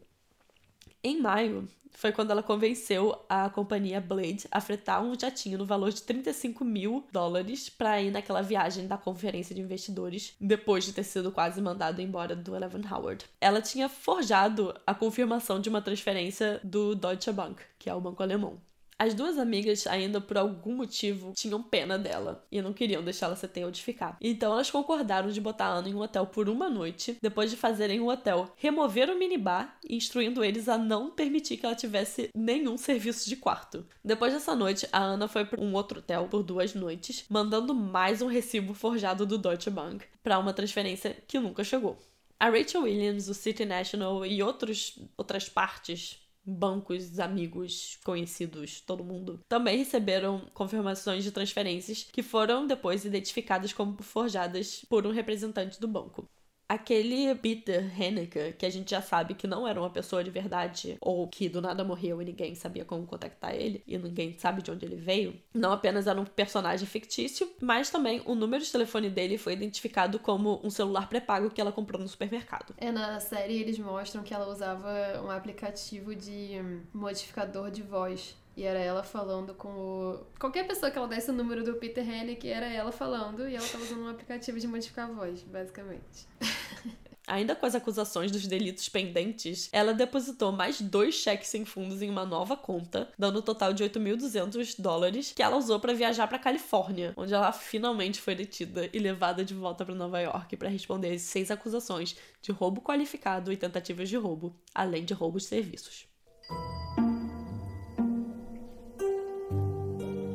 Em maio, foi quando ela convenceu a companhia Blade a fretar um jatinho no valor de 35 mil dólares para ir naquela viagem da conferência de investidores, depois de ter sido quase mandado embora do Eleven Howard. Ela tinha forjado a confirmação de uma transferência do Deutsche Bank, que é o banco alemão. As duas amigas, ainda por algum motivo, tinham pena dela e não queriam deixar ela ter onde ficar. Então elas concordaram de botar a Ana em um hotel por uma noite, depois de fazerem o hotel remover o minibar, instruindo eles a não permitir que ela tivesse nenhum serviço de quarto. Depois dessa noite, a Ana foi para um outro hotel por duas noites, mandando mais um recibo forjado do Deutsche Bank para uma transferência que nunca chegou. A Rachel Williams, o City National e outros, outras partes bancos, amigos, conhecidos, todo mundo, também receberam confirmações de transferências que foram depois identificadas como forjadas por um representante do banco. Aquele Peter Haneke, que a gente já sabe que não era uma pessoa de verdade, ou que do nada morreu e ninguém sabia como contactar ele, e ninguém sabe de onde ele veio, não apenas era um personagem fictício, mas também o número de telefone dele foi identificado como um celular pré-pago que ela comprou no supermercado. É, na série eles mostram que ela usava um aplicativo de modificador de voz. E era ela falando com o. Qualquer pessoa que ela desse o número do Peter que era ela falando e ela tava usando um aplicativo de modificar a voz, basicamente. Ainda com as acusações dos delitos pendentes, ela depositou mais dois cheques sem fundos em uma nova conta, dando um total de 8.200 dólares, que ela usou para viajar para Califórnia, onde ela finalmente foi detida e levada de volta para Nova York para responder às seis acusações de roubo qualificado e tentativas de roubo, além de roubo de serviços.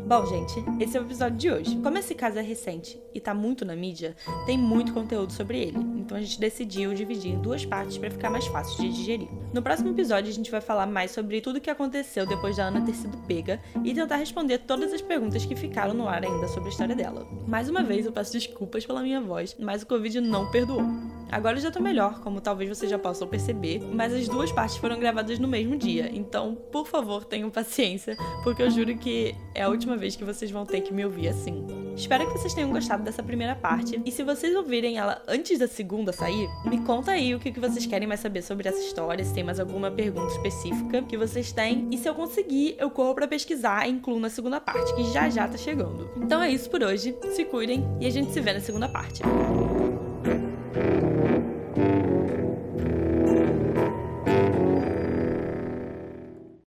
Bom, gente, esse é o episódio de hoje. Como esse caso é recente e tá muito na mídia, tem muito conteúdo sobre ele. Então a gente decidiu dividir em duas partes para ficar mais fácil de digerir. No próximo episódio a gente vai falar mais sobre tudo o que aconteceu depois da Ana ter sido pega e tentar responder todas as perguntas que ficaram no ar ainda sobre a história dela. Mais uma vez eu peço desculpas pela minha voz, mas o Covid não perdoou. Agora eu já tô melhor, como talvez vocês já possam perceber, mas as duas partes foram gravadas no mesmo dia, então por favor tenham paciência, porque eu juro que é a última vez que vocês vão ter que me ouvir assim. Espero que vocês tenham gostado dessa primeira parte, e se vocês ouvirem ela antes da segunda sair, me conta aí o que vocês querem mais saber sobre essa história, se tem mais alguma pergunta específica que vocês têm, e se eu conseguir, eu corro para pesquisar e incluo na segunda parte, que já já tá chegando. Então é isso por hoje, se cuidem e a gente se vê na segunda parte.